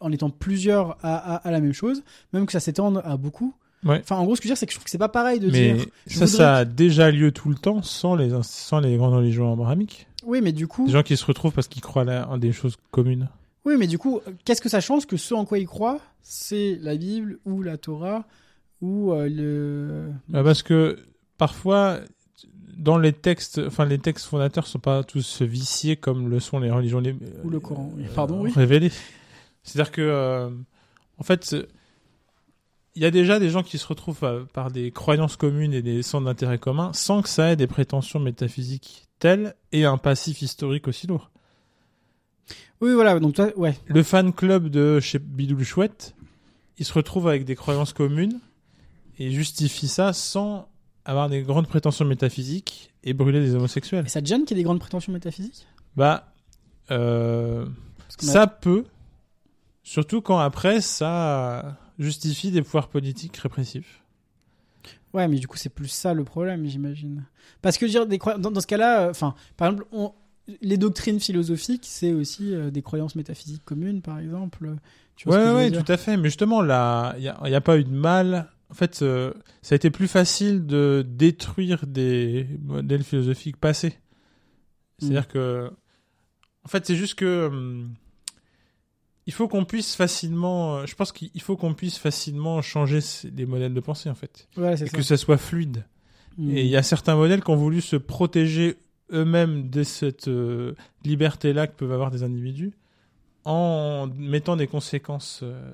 en étant plusieurs à, à, à la même chose, même que ça s'étende à beaucoup. Ouais. Enfin, en gros, ce que je veux dire, c'est que je trouve que c'est pas pareil de Mais dire. ça, voudrais ça a déjà lieu tout le temps sans les ins- sans les grandes religions abrahamiques. Oui, mais du coup, Des gens qui se retrouvent parce qu'ils croient en des choses communes. oui, mais du coup, qu'est-ce que ça change que ce en quoi ils croient, c'est la Bible ou la Torah ou euh, le. Bah, parce que parfois, dans les textes, enfin les textes fondateurs sont pas tous viciés comme le sont les religions Ou le Coran. Pardon, oui. révélées. C'est-à-dire que, euh, en fait, il y a déjà des gens qui se retrouvent euh, par des croyances communes et des centres d'intérêt communs sans que ça ait des prétentions métaphysiques telles et un passif historique aussi lourd. Oui, voilà. Donc toi, ouais. Le fan club de chez Bidoule Chouette, il se retrouve avec des croyances communes et justifie ça sans avoir des grandes prétentions métaphysiques et brûler des homosexuels. Et ça te gêne qu'il y ait des grandes prétentions métaphysiques? Bah, euh, a- ça peut, surtout quand après ça justifie des pouvoirs politiques répressifs. Ouais, mais du coup, c'est plus ça le problème, j'imagine. Parce que dire des dans, dans ce cas-là, euh, enfin, par exemple, on- les doctrines philosophiques, c'est aussi euh, des croyances métaphysiques communes, par exemple. Tu vois Ouais, ouais, tout à fait. Mais justement, là, il n'y a pas eu de mal. En fait, euh, ça a été plus facile de détruire des modèles philosophiques passés. C'est-à-dire Mm. que, en fait, c'est juste que hum, il faut qu'on puisse facilement. euh, Je pense qu'il faut qu'on puisse facilement changer les modèles de pensée, en fait, Ouais, et ça. que ça soit fluide. Mm. Et il y a certains modèles qui ont voulu se protéger eux-mêmes de cette euh, liberté-là que peuvent avoir des individus en mettant des conséquences, euh,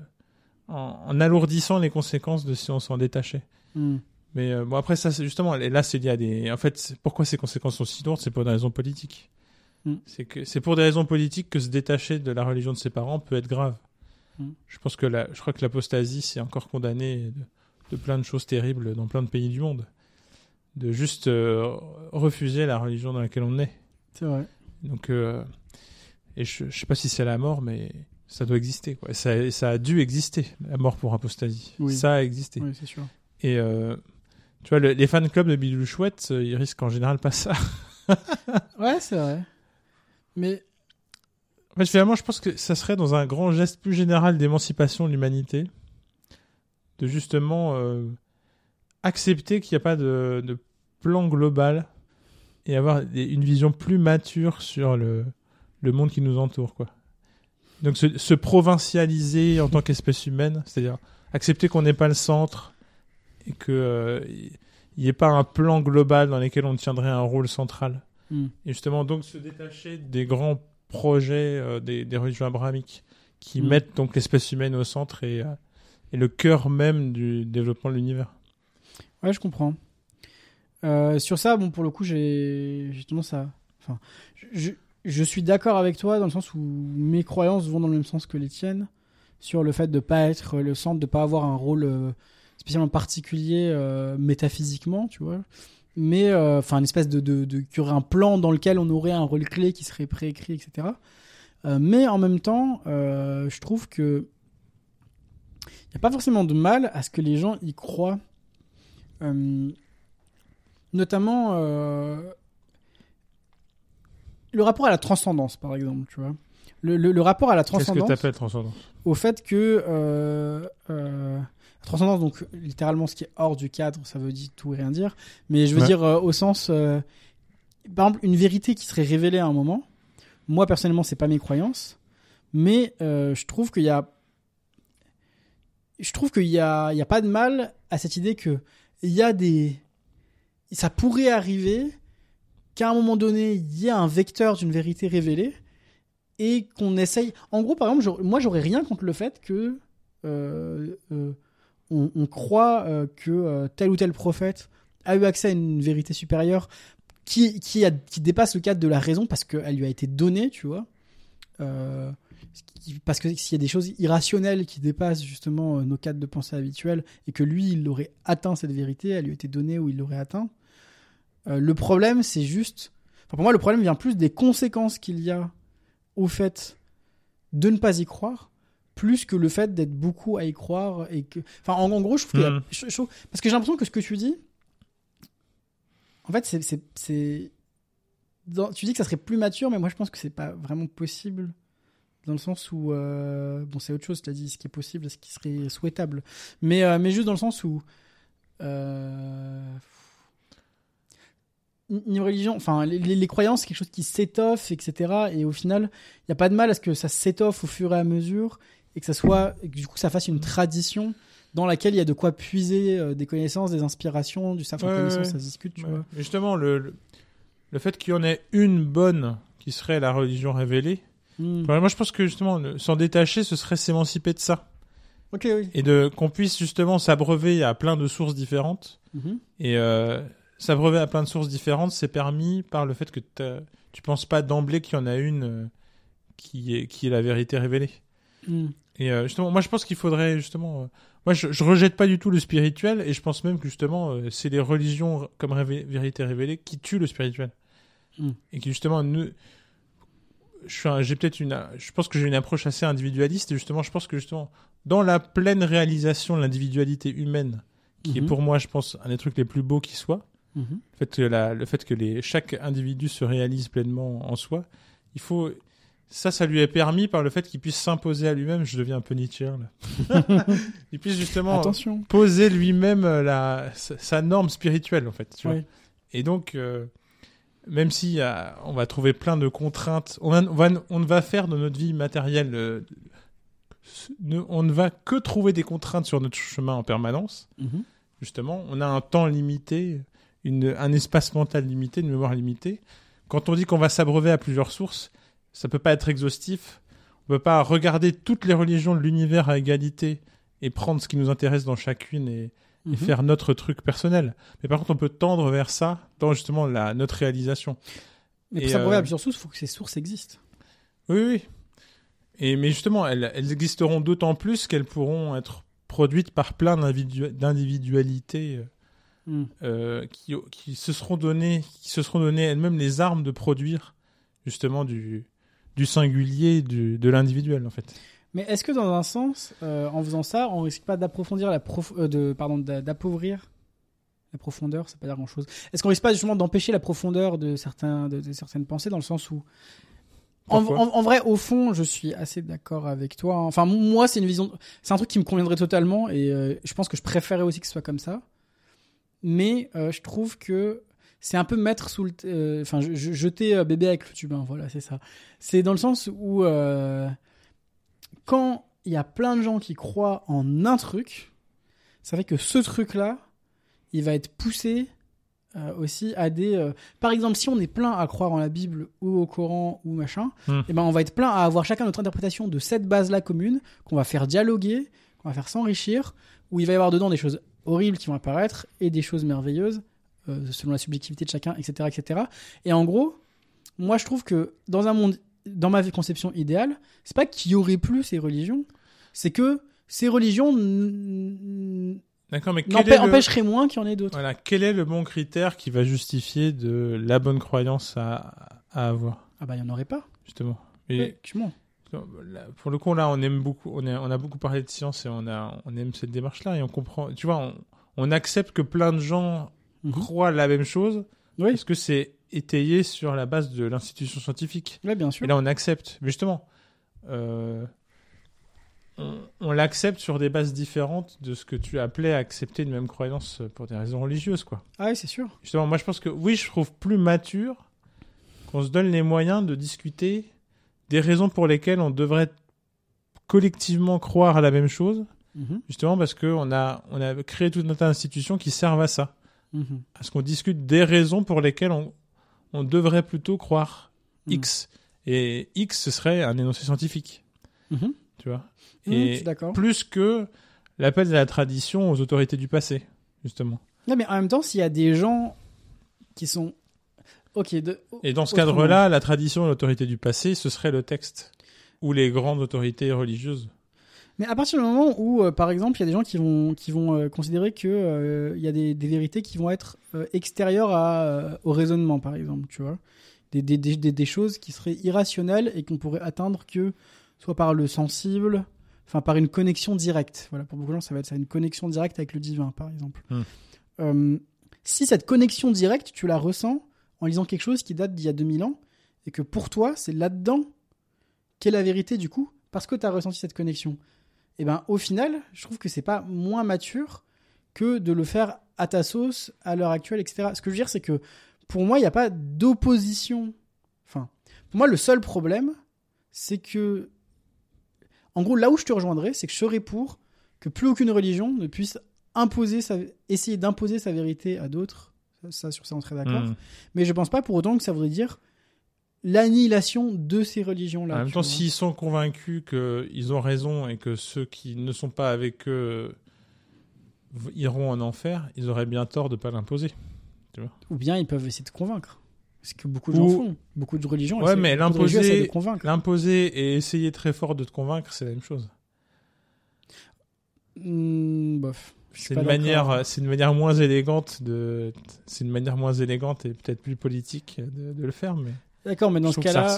en, en alourdissant les conséquences de si on s'en détachait. Mm. Mais euh, bon, après, ça, c'est justement, et là, c'est lié à des. En fait, pourquoi ces conséquences sont si lourdes C'est pour des raisons politiques. Mm. C'est que c'est pour des raisons politiques que se détacher de la religion de ses parents peut être grave. Mm. Je pense que la, je crois que l'apostasie, c'est encore condamné de, de plein de choses terribles dans plein de pays du monde. De juste euh, refuser la religion dans laquelle on est. C'est vrai. Donc, euh, et je, je sais pas si c'est la mort, mais ça doit exister. Quoi. Ça, ça a dû exister, la mort pour apostasie. Oui. Ça a existé. Oui, c'est sûr. Et euh, tu vois, le- les fan clubs de Bidou Chouette, ils risquent en général pas ça. Ouais, c'est vrai. Mais finalement, je pense que ça serait dans un grand geste plus général d'émancipation de l'humanité, de justement euh, accepter qu'il n'y a pas de, plan global et avoir une vision plus mature sur le, monde qui nous entoure, quoi. Donc se, se provincialiser en tant qu'espèce humaine, c'est-à-dire accepter qu'on n'est pas le centre et que euh, il n'y ait pas un plan global dans lequel on tiendrait un rôle central. Hmm. Et justement, donc se détacher des grands projets euh, des, des religions abrahamiques qui Mm. mettent donc l'espèce humaine au centre et, euh, et le cœur même du développement de l'univers. Ouais, je comprends. Euh, sur ça, bon, pour le coup, j'ai tendance à. Enfin, je, je suis d'accord avec toi dans le sens où mes croyances vont dans le même sens que les tiennes sur le fait de pas être le centre, de pas avoir un rôle spécialement particulier euh, métaphysiquement, tu vois. Mais euh, enfin, une espèce de, de, de qu'il y aurait un plan dans lequel on aurait un rôle clé qui serait préécrit, etc. Euh, mais en même temps, euh, je trouve que il n'y a pas forcément de mal à ce que les gens y croient. Euh, notamment euh, le rapport à la transcendance, par exemple, tu vois. Le, le- le rapport à la Qu'est-ce que transcendance tu transcendance? au fait que euh, la transcendance, donc littéralement ce qui est hors du cadre, ça veut dire tout et rien dire, mais je veux Ouais. dire euh, au sens, euh, par exemple, une vérité qui serait révélée à un moment. Moi personnellement, c'est pas mes croyances, mais euh, je trouve qu'il y a, je trouve qu'il y a, il y a pas de mal à cette idée que il y a des, ça pourrait arriver qu'à un moment donné, il y a un vecteur d'une vérité révélée et qu'on essaye. En gros, par exemple, moi, j'aurais rien contre le fait que euh, euh, on, croit euh, que euh, tel ou tel prophète a eu accès à une vérité supérieure qui, qui, dépasse le cadre de la raison parce qu'elle lui a été donnée, tu vois. Euh, parce que s'il y a des choses irrationnelles qui dépassent justement nos cadres de pensée habituels et que lui, il aurait atteint cette vérité, elle lui a été donnée ou il l'aurait atteint. Le problème, c'est juste. Pour moi, le problème vient plus des conséquences qu'il y a au fait de ne pas y croire, plus que le fait d'être beaucoup à y croire et que. Enfin, en, en gros, je trouve je- je trouve- parce que j'ai l'impression que ce que tu dis, en fait, c'est, c'est, c'est- dans- tu dis que ça serait plus mature, mais moi, je pense que c'est pas vraiment possible. Dans le sens où, euh, bon, c'est autre chose, tu as dit ce qui est possible ce qui serait souhaitable. Mais, euh, mais juste dans le sens où, euh, une religion, enfin, les, les- les croyances, c'est quelque chose qui s'étoffe, etc. Et au final, il n'y a pas de mal à ce que ça s'étoffe au fur et à mesure et que ça soit, et que du coup, ça fasse une tradition dans laquelle il y a de quoi puiser euh, des connaissances, des inspirations, du savoir Ouais, connaissance, ouais. ça se discute, tu Ouais. vois. Mais Justement, le, le, le fait qu'il y en ait une bonne qui serait la religion révélée, Hmm. moi je pense que justement, s'en détacher, ce serait s'émanciper de ça. Ok, oui. Et de qu'on puisse justement s'abreuver à plein de sources différentes. Mhm. Et euh, s'abreuver à plein de sources différentes, c'est permis par le fait que tu penses pas d'emblée qu'il y en a une euh, qui, est, qui est la vérité révélée. Et euh, justement, moi je pense qu'il faudrait justement. euh, moi je, je rejette pas du tout le spirituel et je pense même que justement euh, c'est les religions comme révé- vérité révélée qui tuent le spirituel. Mm. Et qui justement un- j'ai peut-être une. Je pense que j'ai une approche assez individualiste et justement je pense que justement dans la pleine réalisation de l'individualité humaine, qui est Mhm. pour moi je pense un des trucs les plus beaux qui soit, Mhm. le fait que, la, le fait que les, chaque individu se réalise pleinement en soi, il faut. Ça, ça lui est permis par le fait qu'il puisse s'imposer à lui-même. Je deviens un peu Nietzschean, là. il puisse justement Attention. poser lui-même euh, la, sa, sa norme spirituelle, en fait. tu vois. Ouais. Et donc, euh, même si euh, on va trouver plein de contraintes, on, va- on, va, on ne va faire de notre vie matérielle. euh, ne- on ne va que trouver des contraintes sur notre chemin en permanence Mhm. justement, on a un temps limité, une, un espace mental limité, une mémoire limitée. Quand on dit qu'on va s'abreuver à plusieurs sources, ça peut pas être exhaustif. On peut pas regarder toutes les religions de l'univers à égalité et prendre ce qui nous intéresse dans chacune et, et Mhm. faire notre truc personnel. Mais par contre, on peut tendre vers ça dans justement la, notre réalisation. Mais pour s'abreuver euh, à plusieurs sources, il faut que ces sources existent. Oui, oui. Et, mais justement, elles, elles existeront d'autant plus qu'elles pourront être produites par plein d'individu- d'individualités euh, Hmm. euh, qui, qui se seront données, qui se seront données elles-mêmes les armes de produire justement du, du singulier, du, de l'individuel en fait. Mais est-ce que dans un sens, euh, en faisant ça, on risque pas d'approfondir la prof... euh, de pardon d'a- d'appauvrir la profondeur, ça veut pas dire grand-chose. Est-ce qu'on risque pas justement d'empêcher la profondeur de certains de, de certaines pensées dans le sens où En, Pourquoi? en- en vrai, au fond, je suis assez d'accord avec toi. Enfin, moi, c'est une vision, c'est un truc qui me conviendrait totalement, et euh, je pense que je préférerais aussi que ce soit comme ça. Mais je trouve que c'est un peu mettre sous le, euh, enfin, jeter euh, bébé avec le tube. hein, voilà, c'est ça. C'est dans le sens où euh, quand il y a plein de gens qui croient en un truc, ça fait que ce truc-là, il va être poussé euh, aussi à des. euh, par exemple, si on est plein à croire en la Bible ou au Coran ou machin, Hmm. eh ben on va être plein à avoir chacun notre interprétation de cette base-là commune qu'on va faire dialoguer, qu'on va faire s'enrichir, où il va y avoir dedans des choses horribles qui vont apparaître et des choses merveilleuses selon la subjectivité de chacun, etc., etc. Et en gros, moi je trouve que dans un monde, dans ma conception idéale, c'est pas qu'il y aurait plus ces religions, c'est que ces religions D'accord, mais le... empêcheraient moins qu'il y en ait d'autres. voilà, quel est le bon critère qui va justifier de la bonne croyance à, à avoir, Ah bah il y en aurait pas. justement Et pour le coup, là, on aime beaucoup, on, a beaucoup parlé de science et on, a, on aime cette démarche-là et on comprend, tu vois, on, on accepte que plein de gens Mhm. croient la même chose Oui, parce que c'est étayé sur la base de l'institution scientifique. ouais, bien sûr. Et là, on accepte. Mais justement, euh, on, on l'accepte sur des bases différentes de ce que tu appelais accepter une même croyance pour des raisons religieuses, quoi. Ah oui, c'est sûr. Justement, moi, je pense que oui, je trouve plus mature qu'on se donne les moyens de discuter des raisons pour lesquelles on devrait collectivement croire à la même chose, Mhm, justement parce qu'on a, on a créé toute notre institution qui servent à ça, mhm. à ce qu'on discute des raisons pour lesquelles on, on devrait plutôt croire Mhm. X. Et X, ce serait un énoncé scientifique, Mhm. tu vois? Mhm, Et plus que l'appel de la tradition aux autorités du passé, justement. Non, mais en même temps, s'il y a des gens qui sont. Ok, de... Et dans ce cadre-là, la tradition et l'autorité du passé, ce serait le texte. Ou les grandes autorités religieuses. Mais à partir du moment où, euh, par exemple, il y a des gens qui vont, qui vont euh, considérer que euh, y a des, des vérités qui vont être euh, extérieures à, au raisonnement, par exemple, tu vois. Des, des, des, choses qui seraient irrationnelles et qu'on pourrait atteindre que soit par le sensible, enfin par une connexion directe. Voilà, pour beaucoup de gens, ça va être ça, une connexion directe avec le divin, par exemple. Hmm. Euh, si cette connexion directe, tu la ressens en lisant quelque chose qui date d'il y a 2000 ans, et que pour toi, c'est là-dedans qu'est la vérité, du coup, parce que tu as ressenti cette connexion et ben au final, je trouve que c'est pas moins mature que de le faire à ta sauce à l'heure actuelle, etc. Ce que je veux dire, c'est que pour moi, il n'y a pas d'opposition. Enfin, pour moi, le seul problème, c'est que, en gros, là où je te rejoindrais, c'est que je serais pour que plus aucune religion ne puisse imposer sa, essayer d'imposer sa vérité à d'autres. Ça, sur ça, on serait d'accord. Hmm. Mais je pense pas pour autant que ça voudrait dire l'annihilation de ces religions-là. en même temps, s'ils sont convaincus qu'ils ont raison et que ceux qui ne sont pas avec eux iront en enfer, ils auraient bien tort de ne pas l'imposer. Ou bien ils peuvent essayer de convaincre. Ce que beaucoup de gens font. Beaucoup de religions. Ouais, mais l'imposer- et essayer très fort de te convaincre, c'est la même chose. Hmm, bof. C'est une manière, c'est une manière moins élégante de, c'est une manière moins élégante et peut-être plus politique de, de le faire, mais D'accord, mais dans ce cas-là,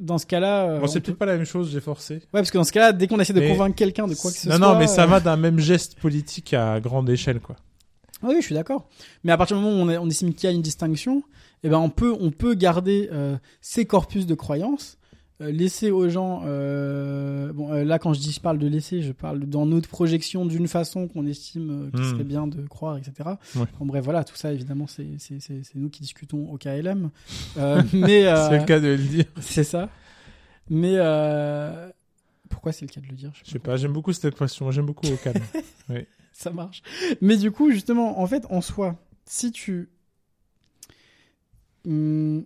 dans ce cas-là, euh, Bon, c'est peut-être pas la même chose, j'ai forcé. ouais, parce que dans ce cas-là, dès qu'on essaie de Mais- convaincre quelqu'un de quoi que ce non, soit, non, mais ça euh, va d'un même geste politique à grande échelle, quoi. Oui, je suis d'accord. Mais à partir du moment où on, est- on estime qu'il y a une distinction, eh ben on peut, on peut garder euh, ces corpus de croyances, laisser aux gens. euh, bon, euh, là, quand je dis je parle de laisser, je parle dans notre projection d'une façon qu'on estime euh, qu'il Hmm. serait bien de croire, etc. Ouais. En bref, voilà, tout ça, évidemment, c'est nous qui discutons au KLM. Euh, mais euh, C'est le cas de le dire. c'est ça. Mais euh, pourquoi c'est le cas de le dire Je sais pas, j'aime beaucoup cette expression, j'aime beaucoup au calme. ça marche. Mais du coup, justement, en fait, en soi, si tu. Hum,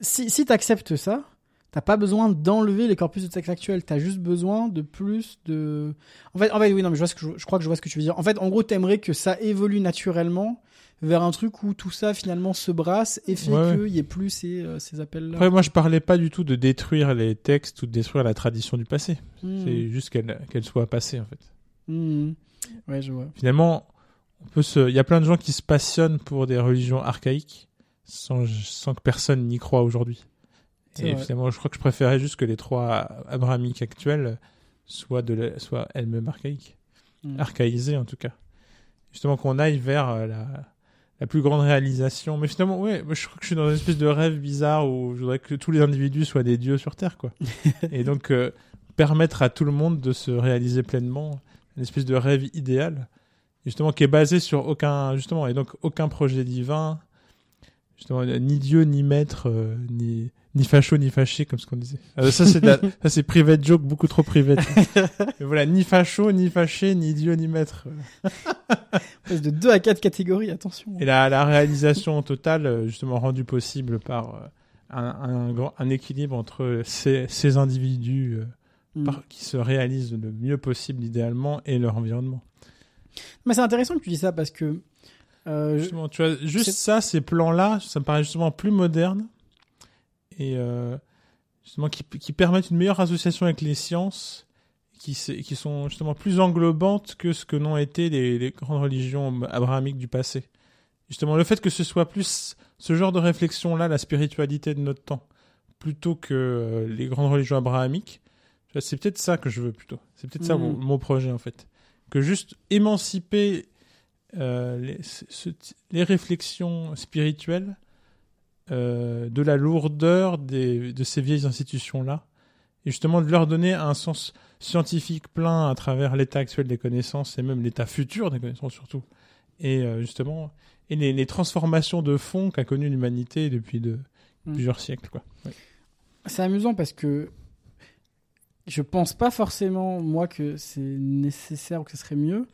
si si tu acceptes ça, t'as pas besoin d'enlever les corpus de texte actuels. T'as juste besoin de plus de. En fait, en fait, oui, non, mais je, vois ce que je, je crois que je vois ce que tu veux dire. En fait, en gros, t'aimerais que ça évolue naturellement vers un truc où tout ça finalement se brasse et fait Ouais, qu'il y ait plus ces, euh, ces appels-là. Après, moi, je parlais pas du tout de détruire les textes ou de détruire la tradition du passé. Hmm. C'est juste qu'elle qu'elle soit passée, en fait. Hmm. Ouais, je vois. Finalement, on peut se, il y a plein de gens qui se passionnent pour des religions archaïques sans, sans que personne n'y croit aujourd'hui. Et vrai. finalement, je crois que je préférais juste que les trois abrahamiques actuelles soient de la- soient elles-mêmes archaïques. Hmm. archaïsées en tout cas. Justement qu'on aille vers euh, la, la plus grande réalisation. Mais finalement, ouais, je crois que je suis dans une espèce de rêve bizarre où je voudrais que tous les individus soient des dieux sur Terre, quoi. et donc, euh, permettre à tout le monde de se réaliser pleinement, une espèce de rêve idéal, justement, qui est basé sur aucun, justement, et donc aucun projet divin, justement, ni dieu, ni maître, euh, ni, ni facho, ni fâché, comme ce qu'on disait. Euh, ça, c'est la- ça, c'est private joke, beaucoup trop private. Mais voilà, ni facho, ni fâché, ni dieu, ni maître. De 2 à 4 catégories, attention. Et la, la réalisation totale, euh, justement rendue possible par euh, un, un, grand- un équilibre entre ces, ces individus euh, Mm. par- qui se réalisent le mieux possible idéalement et leur environnement. Mais c'est intéressant que tu dis ça parce que euh, Justement, tu vois, juste ça, ces plans-là, ça me paraît justement plus moderne et euh, justement qui, qui permettent une meilleure association avec les sciences, qui, qui sont justement plus englobantes que ce que n'ont été les, les grandes religions abrahamiques du passé. Justement, le fait que ce soit plus ce genre de réflexion-là, la spiritualité de notre temps, plutôt que euh, les grandes religions abrahamiques, c'est peut-être ça que je veux plutôt. C'est peut-être ça mon, mon projet en fait. Que juste émanciper euh, les, ce- ce- les réflexions spirituelles euh, de la lourdeur des, de ces vieilles institutions-là, et justement de leur donner un sens scientifique plein à travers l'état actuel des connaissances et même l'état futur des connaissances surtout. Et euh, justement, et les, les transformations de fond qu'a connues l'humanité depuis de, Mm. plusieurs siècles. Quoi. Ouais. c'est amusant parce que je pense pas forcément, moi, que c'est nécessaire ou que ce serait mieux.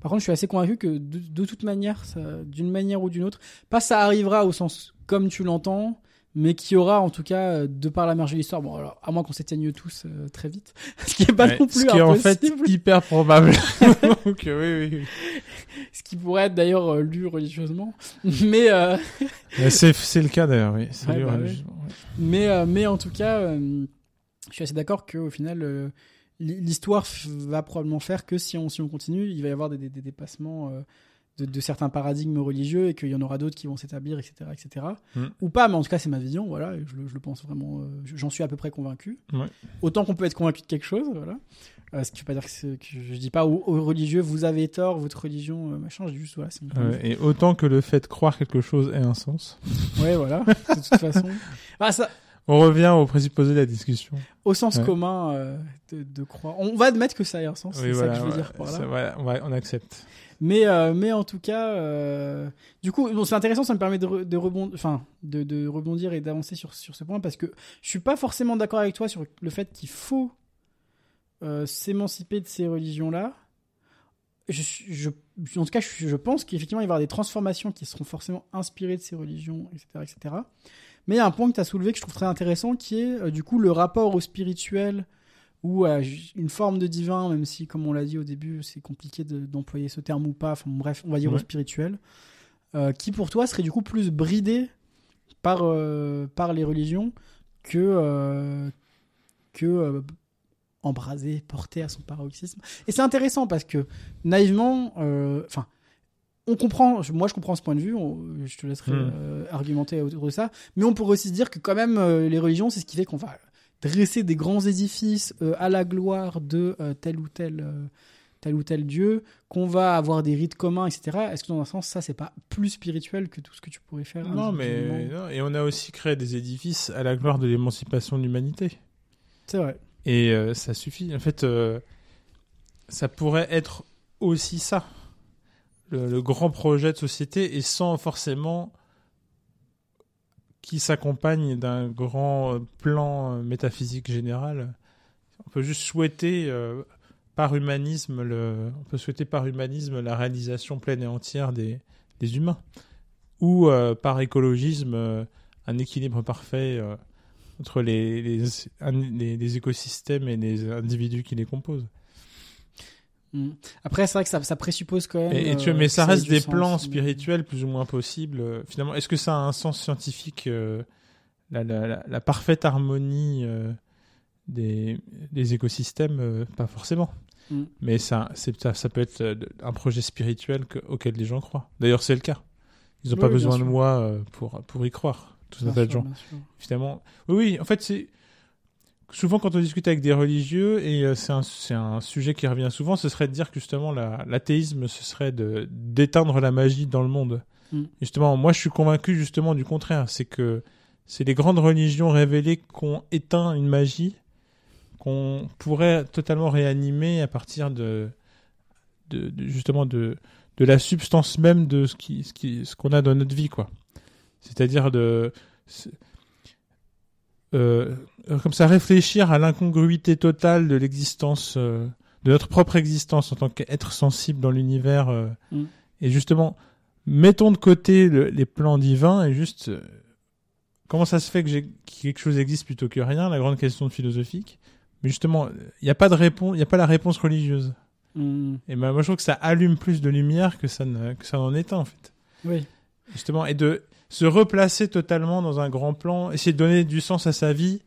Par contre, je suis assez convaincu que de, de toute manière, d'une manière ou d'une autre, pas ça arrivera au sens comme tu l'entends, mais qui aura en tout cas, euh, de par la marge de l'histoire, bon, alors, à moins qu'on s'éteigne tous euh, très vite, ce qui est pas Ouais, non plus ce qui est en fait impossible, hyper probable. Donc, euh, oui, oui, ce qui pourrait être d'ailleurs euh, lu religieusement, mais euh, C'est, c'est le cas d'ailleurs, oui. C'est Ouais, lu bah oui. religieusement, ouais. Mais, mais en tout cas, je suis assez d'accord qu'au final, l'histoire va probablement faire que si on, si on continue, il va y avoir des, des- des dépassements de, de certains paradigmes religieux et qu'il y en aura d'autres qui vont s'établir, etc. etc. Mm. Ou pas, mais en tout cas, c'est ma vision, voilà, je, le- je le pense vraiment, euh, j'en suis à peu près convaincu. Ouais. Autant qu'on peut être convaincu de quelque chose, voilà. Euh, ce qui veut pas dire que, que je, dis pas aux, aux religieux, vous avez tort, votre religion, euh, machin, je dis juste, voilà, mon et autant que le fait de croire quelque chose ait un sens. Ouais, voilà, de toute façon. Ah, ça, On revient au présupposé de la discussion. au sens Ouais. commun euh, de, de croire. On va admettre que ça ait un sens, c'est ça que je veux dire par là. ça, voilà, on, va- on accepte. Mais, euh, mais en tout cas, euh, du coup, bon, c'est intéressant, ça me permet de, re- de, rebondir, enfin, de, de rebondir et d'avancer sur, sur ce point parce que je suis pas forcément d'accord avec toi sur le fait qu'il faut s'émanciper de ces religions-là. Je, suis- je, en tout cas, je, je pense qu'effectivement, il va y avoir des transformations qui seront forcément inspirées de ces religions, etc. etc. Mais il y a un point que tu as soulevé que je trouve très intéressant qui est euh, du coup le rapport au spirituel ou à une forme de divin, même si, comme on l'a dit au début, c'est compliqué de- d'employer ce terme ou pas. Enfin, bref, on va dire au spirituel, euh, qui pour toi serait du coup plus bridé par, euh, par les religions que, que embrasé, porté à son paroxysme? Et c'est intéressant parce que naïvement, euh, enfin, on comprend, moi je comprends ce point de vue, on- je te laisserai Mm. euh, argumenter autour de ça, mais on pourrait aussi se dire que quand même euh, les religions, c'est ce qui fait qu'on va dresser des grands édifices euh, à la gloire de tel ou tel tel ou tel dieu, qu'on va avoir des rites communs, etc. Est-ce que dans un sens, ça, c'est pas plus spirituel que tout ce que tu pourrais faire Non, mais non, et on a aussi créé des édifices à la gloire de l'émancipation de l'humanité. C'est vrai. Et euh, ça suffit. En fait, euh, ça pourrait être aussi ça, le, grand projet de société, et sans forcément qui s'accompagne d'un grand euh, plan euh, métaphysique général. On peut juste souhaiter euh, par humanisme, le, on peut souhaiter par humanisme la réalisation pleine et entière des, des humains, ou par écologisme un équilibre parfait. entre les, les, les, les écosystèmes et les individus qui les composent. Mm. Après, c'est vrai que ça, ça présuppose quand même. Et, et tu euh, mais ça reste des sens, plans mais- spirituels plus ou moins possibles. Euh, Finalement, est-ce que ça a un sens scientifique euh, la, la, la, la parfaite harmonie euh, des, des écosystèmes Pas forcément. Mm. Mais ça, ça, ça peut être un projet spirituel que- auquel les gens croient. D'ailleurs, c'est le cas. Ils n'ont Oui, pas besoin de moi pour, pour y croire. Tout un tas de gens. Finalement, oui, oui, en fait, c'est souvent quand on discute avec des religieux, et euh, c'est un, sujet qui revient souvent, ce serait de dire que justement la- l'athéisme, ce serait d'éteindre la magie dans le monde. Mm. Justement, moi, je suis convaincu justement du contraire. C'est que c'est les grandes religions révélées qui ont éteint une magie qu'on pourrait totalement réanimer à partir de, de, de- justement de, de la substance même de ce qui ce qui ce qu'on a dans notre vie quoi. C'est-à-dire de euh, comme ça réfléchir à l'incongruité totale de l'existence euh, de notre propre existence en tant qu'être sensible dans l'univers euh, Mm. et justement mettons de côté le- les plans divins et juste comment ça se fait que, quelque chose existe plutôt que rien la grande question philosophique mais justement il n'y a pas de réponse il n'y a pas la réponse religieuse Mm. et ben, moi je trouve que ça allume plus de lumière que ça ne, que ça éteint en fait Oui. justement et de se replacer totalement dans un grand plan essayer de donner du sens à sa vie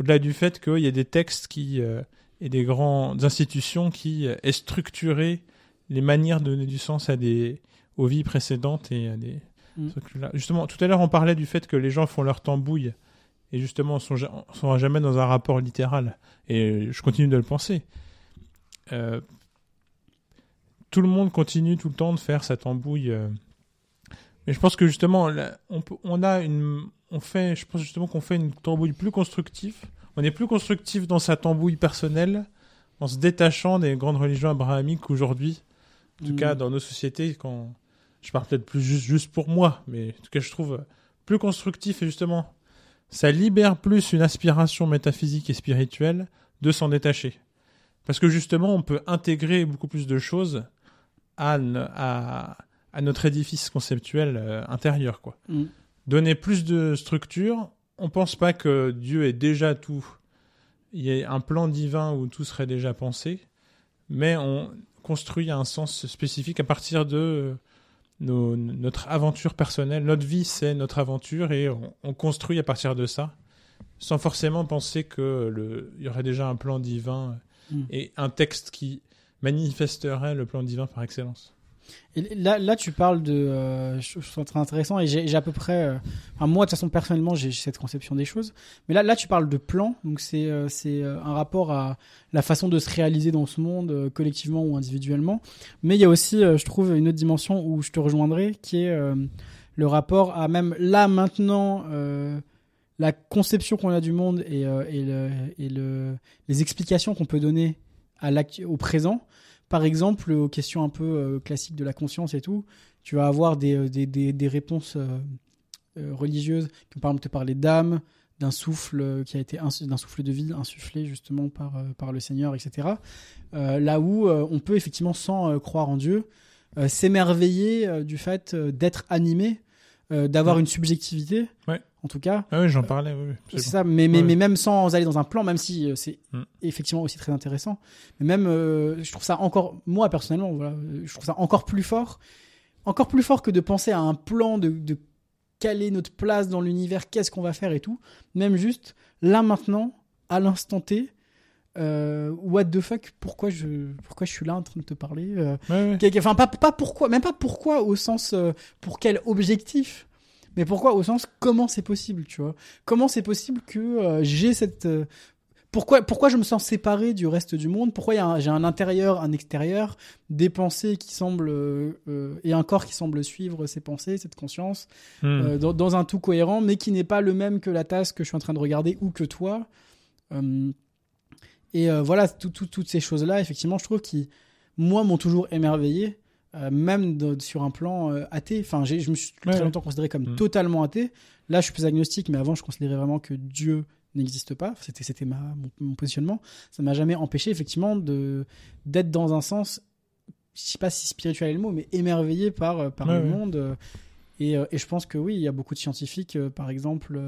au-delà du fait qu'il y a des textes qui euh, et des grandes institutions qui euh, aient structuré les manières de donner du sens à des aux vies précédentes et à des Mm. Justement, tout à l'heure, on parlait du fait que les gens font leur tambouille et justement sont, sont jamais dans un rapport littéral. Et je continue de le penser. Euh, tout le monde continue tout le temps de faire sa tambouille. Euh. Mais je pense que justement, là, on, peut- on a une, on fait, je pense justement qu'on fait une tambouille plus constructive. On est plus constructif dans sa tambouille personnelle en se détachant des grandes religions abrahamiques qu'aujourd'hui. En tout Mm. cas, dans nos sociétés, quand je parle peut-être plus juste, juste pour moi, mais en tout cas, je trouve plus constructif et justement, ça libère plus une aspiration métaphysique et spirituelle de s'en détacher. Parce que justement, on peut intégrer beaucoup plus de choses à, à, à notre édifice conceptuel euh, intérieur, quoi. Mm. Donner plus de structure, on pense pas que Dieu est déjà tout. Il y a un plan divin où tout serait déjà pensé, mais on construit un sens spécifique à partir de euh, nos- notre aventure personnelle. Notre vie, c'est notre aventure et on, on construit à partir de ça, sans forcément penser que le, il y aurait déjà un plan divin Mm. et un texte qui manifesterait le plan divin par excellence. Là, là, tu parles de, euh, je je trouve très intéressant et j'ai à peu près, euh, enfin, moi de toute façon personnellement j'ai cette conception des choses. Mais là, là, tu parles de plan, donc c'est euh, un rapport à la façon de se réaliser dans ce monde collectivement ou individuellement. Mais il y a aussi, je trouve, une autre dimension où je te rejoindrai, qui est le rapport à même là maintenant. la conception qu'on a du monde et, et, le, les explications qu'on peut donner au présent, par exemple, aux questions un peu euh, classiques de la conscience et tout, tu vas avoir des, euh, des, des, des réponses euh, religieuses qui vont par exemple te parler d'âme, d'un souffle qui a été d'un souffle de vie insufflé justement par, par le Seigneur, etc. Euh, là où euh, on peut effectivement, sans euh, croire en Dieu, s'émerveiller du fait d'être animé, d'avoir Ouais. une subjectivité, Ouais. En tout cas, Ah oui, j'en parlais, oui, c'est ça, mais, mais, même sans aller dans un plan, même si euh, c'est Mm. effectivement aussi très intéressant, mais même, euh, je trouve ça encore, moi personnellement, voilà, euh, je trouve ça encore plus fort, encore plus fort que de penser à un plan de, de caler notre place dans l'univers, qu'est-ce qu'on va faire et tout, même juste là maintenant, à l'instant T, euh, what the fuck, pourquoi je, pourquoi je suis là en train de te parler euh, Ouais, ouais. Quelque- Enfin, pas, pas pourquoi, même pas pourquoi au sens pour quel objectif, mais pourquoi au sens comment c'est possible, tu vois? Comment c'est possible que euh, j'ai cette. euh, pourquoi, pourquoi je me sens séparé du reste du monde? Pourquoi j'ai un intérieur, un extérieur, des pensées qui semblent. euh, et un corps qui semble suivre ces pensées, cette conscience, Hmm. dans, dans un tout cohérent, mais qui n'est pas le même que la tasse que je suis en train de regarder ou que toi? Et voilà, tout- tout- toutes ces choses-là, effectivement, je trouve qui, moi, m'ont toujours émerveillé, euh, même de- sur un plan euh, athée. Enfin, je me suis Ouais, très ouais. longtemps considéré comme Mm. totalement athée. Là, je suis plus agnostique, mais avant, je considérais vraiment que Dieu n'existe pas. C'était, c'était ma, mon, mon positionnement. Ça m'a jamais empêché, effectivement, de, d'être dans un sens, je sais pas si spirituel est le mot, mais émerveillé par, euh, par Ouais, le monde. Et, et je pense que oui, il y a beaucoup de scientifiques, par exemple,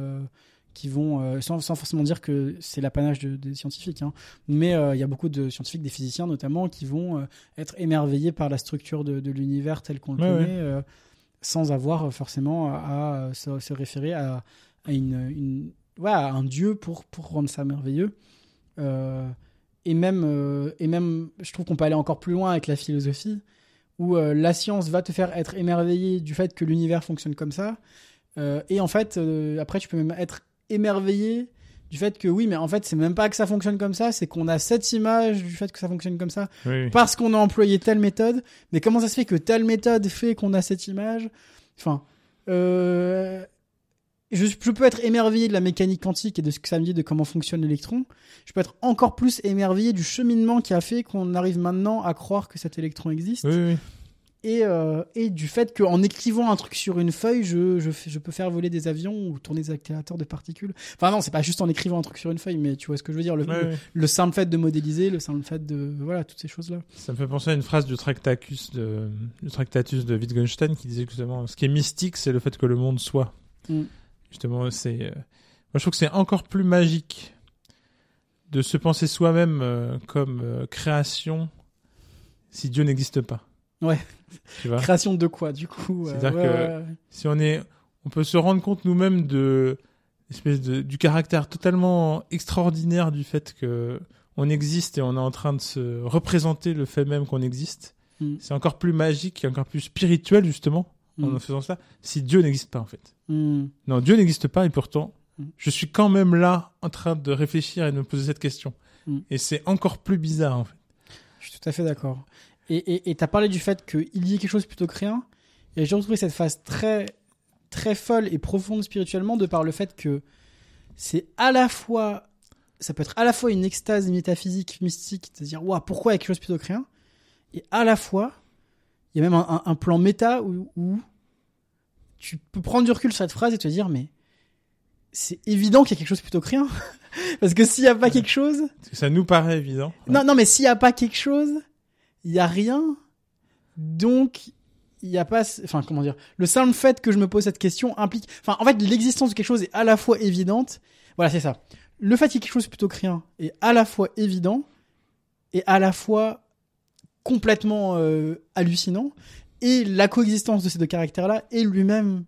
qui vont, euh, sans, sans forcément dire que c'est l'apanage de- des scientifiques, hein, mais euh, il y a beaucoup de scientifiques, des physiciens notamment, qui vont euh, être émerveillés par la structure de, de l'univers tel qu'on le Ouais, connaît, ouais. sans avoir forcément à, à se, se référer à, à une, une- ouais, à un dieu pour, pour rendre ça merveilleux. Et même, et même, je trouve qu'on peut aller encore plus loin avec la philosophie, où la science va te faire être émerveillé du fait que l'univers fonctionne comme ça. Et en fait, après, tu peux même être émerveillé du fait que oui, mais en fait, c'est même pas que ça fonctionne comme ça, c'est qu'on a cette image du fait que ça fonctionne comme ça Oui, oui. parce qu'on a employé telle méthode. Mais comment ça se fait que telle méthode fait qu'on a cette image? Enfin, euh, je, je peux être émerveillé de la mécanique quantique et de ce que ça me dit de comment fonctionne l'électron. Je peux être encore plus émerveillé du cheminement qui a fait qu'on arrive maintenant à croire que cet électron existe. Oui. Et, euh, et du fait qu'en écrivant un truc sur une feuille, je, je, fais- je peux faire voler des avions ou tourner des accélérateurs de particules. Enfin non, c'est pas juste en écrivant un truc sur une feuille, mais tu vois ce que je veux dire. Le, Ouais, le, ouais. le simple fait de modéliser, le simple fait de... Voilà, toutes ces choses-là. Ça me fait penser à une phrase du Tractacus de, du Tractatus de Wittgenstein qui disait justement ce qui est mystique, c'est le fait que le monde soit. Mm. Justement, c'est. euh, Moi, je trouve que c'est encore plus magique de se penser soi-même euh, comme création si Dieu n'existe pas. Ouais. Tu vois Création de quoi, du coup euh, C'est-à-dire ouais, que- ouais. Si on est, on peut se rendre compte nous-mêmes de espèce de du caractère totalement extraordinaire du fait que on existe et on est en train de se représenter le fait même qu'on existe. Mm. C'est encore plus magique et encore plus spirituel justement en Mm. faisant cela. Si Dieu n'existe pas en fait. Mm. Non, Dieu n'existe pas et pourtant je suis quand même là en train de réfléchir et de me poser cette question. Et c'est encore plus bizarre en fait. Je suis tout à fait d'accord. Et et t'as parlé du fait qu'il y ait quelque chose plutôt que rien. Et j'ai retrouvé cette phase très très folle et profonde spirituellement de par le fait que c'est à la fois ça peut être à la fois une extase métaphysique mystique de se dire waouh pourquoi il y a quelque chose plutôt que rien? Et à la fois il y a même un, un- un plan méta où, où tu peux prendre du recul sur cette phrase et te dire mais c'est évident qu'il y a quelque chose plutôt que rien parce que s'il y a pas quelque chose Parce que ça nous paraît évident. non, non, mais s'il n'y a pas quelque chose, il y a rien. Donc, il n'y a pas. Enfin, comment dire Le simple fait que je me pose cette question implique. Enfin, en fait, l'existence de quelque chose est à la fois évidente. Voilà, c'est ça. Le fait qu'il y ait quelque chose plutôt que rien est à la fois évident et à la fois complètement euh, hallucinant. Et la coexistence de ces deux caractères-là est lui-même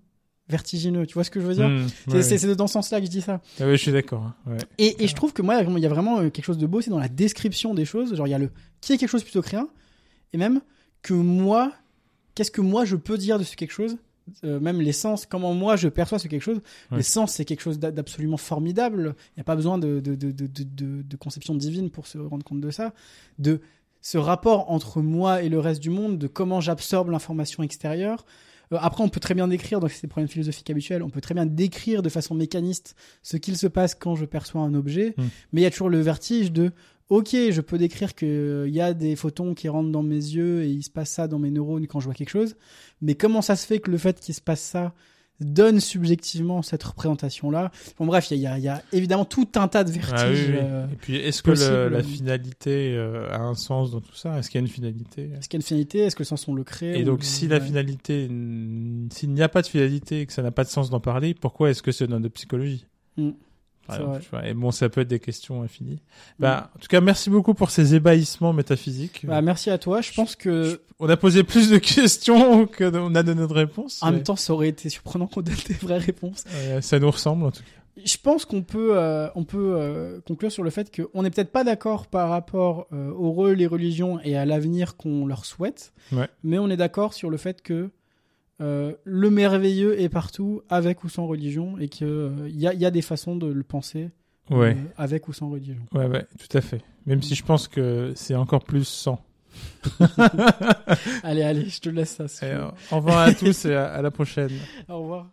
vertigineux. Tu vois ce que je veux dire? Mm, C'est ouais, c'est- c'est dans ce sens-là que je dis ça. Ah oui, je suis d'accord. hein, ouais. Et, et je trouve que moi, il y a vraiment euh, quelque chose de beau, c'est dans la description des choses. Genre, il y a le qui est quelque chose plutôt que rien, et même que moi, qu'est-ce que moi je peux dire de ce quelque chose, Euh, même les sens, comment moi je perçois ce quelque chose. Ouais. Les sens, c'est quelque chose d'a- d'absolument formidable. Il n'y a pas besoin de, de, de, de, conception divine pour se rendre compte de ça. De ce rapport entre moi et le reste du monde, de comment j'absorbe l'information extérieure. Euh, après, on peut très bien décrire, donc c'est des problèmes philosophiques habituels, on peut très bien décrire de façon mécaniste ce qu'il se passe quand je perçois un objet, Mm. mais il y a toujours le vertige de ok, je peux décrire qu'il y a des photons qui rentrent dans mes yeux et il se passe ça dans mes neurones quand je vois quelque chose, mais comment ça se fait que le fait qu'il se passe ça donne subjectivement cette représentation-là? Bon bref, il y, a- il y a évidemment tout un tas de vertiges. Ah oui, oui. euh, Et puis, est-ce que le- la finalité euh, a un sens dans tout ça? Est-ce qu'il y a une finalité? Est-ce qu'il y a une finalité? Est-ce que le sens on le crée? Et ou- donc, si la ouais. finalité, s'il n'y a pas de finalité et que ça n'a pas de sens d'en parler, pourquoi est-ce que c'est dans de psychologie? Mm. Par C'est exemple, vrai. tu vois. Et bon, ça peut être des questions infinies. Bah, en tout cas, merci beaucoup pour ces ébahissements métaphysiques. Bah, merci à toi. Je pense que On a posé plus de questions que on a donné de réponses. en mais, même temps, ça aurait été surprenant qu'on donne des vraies réponses. ça nous ressemble en tout cas. Je pense qu'on peut, euh, on peut euh, conclure sur le fait qu'on n'est peut-être pas d'accord par rapport euh, aux rôles et religions et à l'avenir qu'on leur souhaite, Ouais. mais on est d'accord sur le fait que euh, le merveilleux est partout, avec ou sans religion, et qu'il y, a, y a des façons de le penser euh, avec ou sans religion. ouais, ouais, tout à fait. Même si je pense que c'est encore plus sans. allez, allez, je te laisse ça. Euh, au revoir à tous et à- à la prochaine. Au revoir.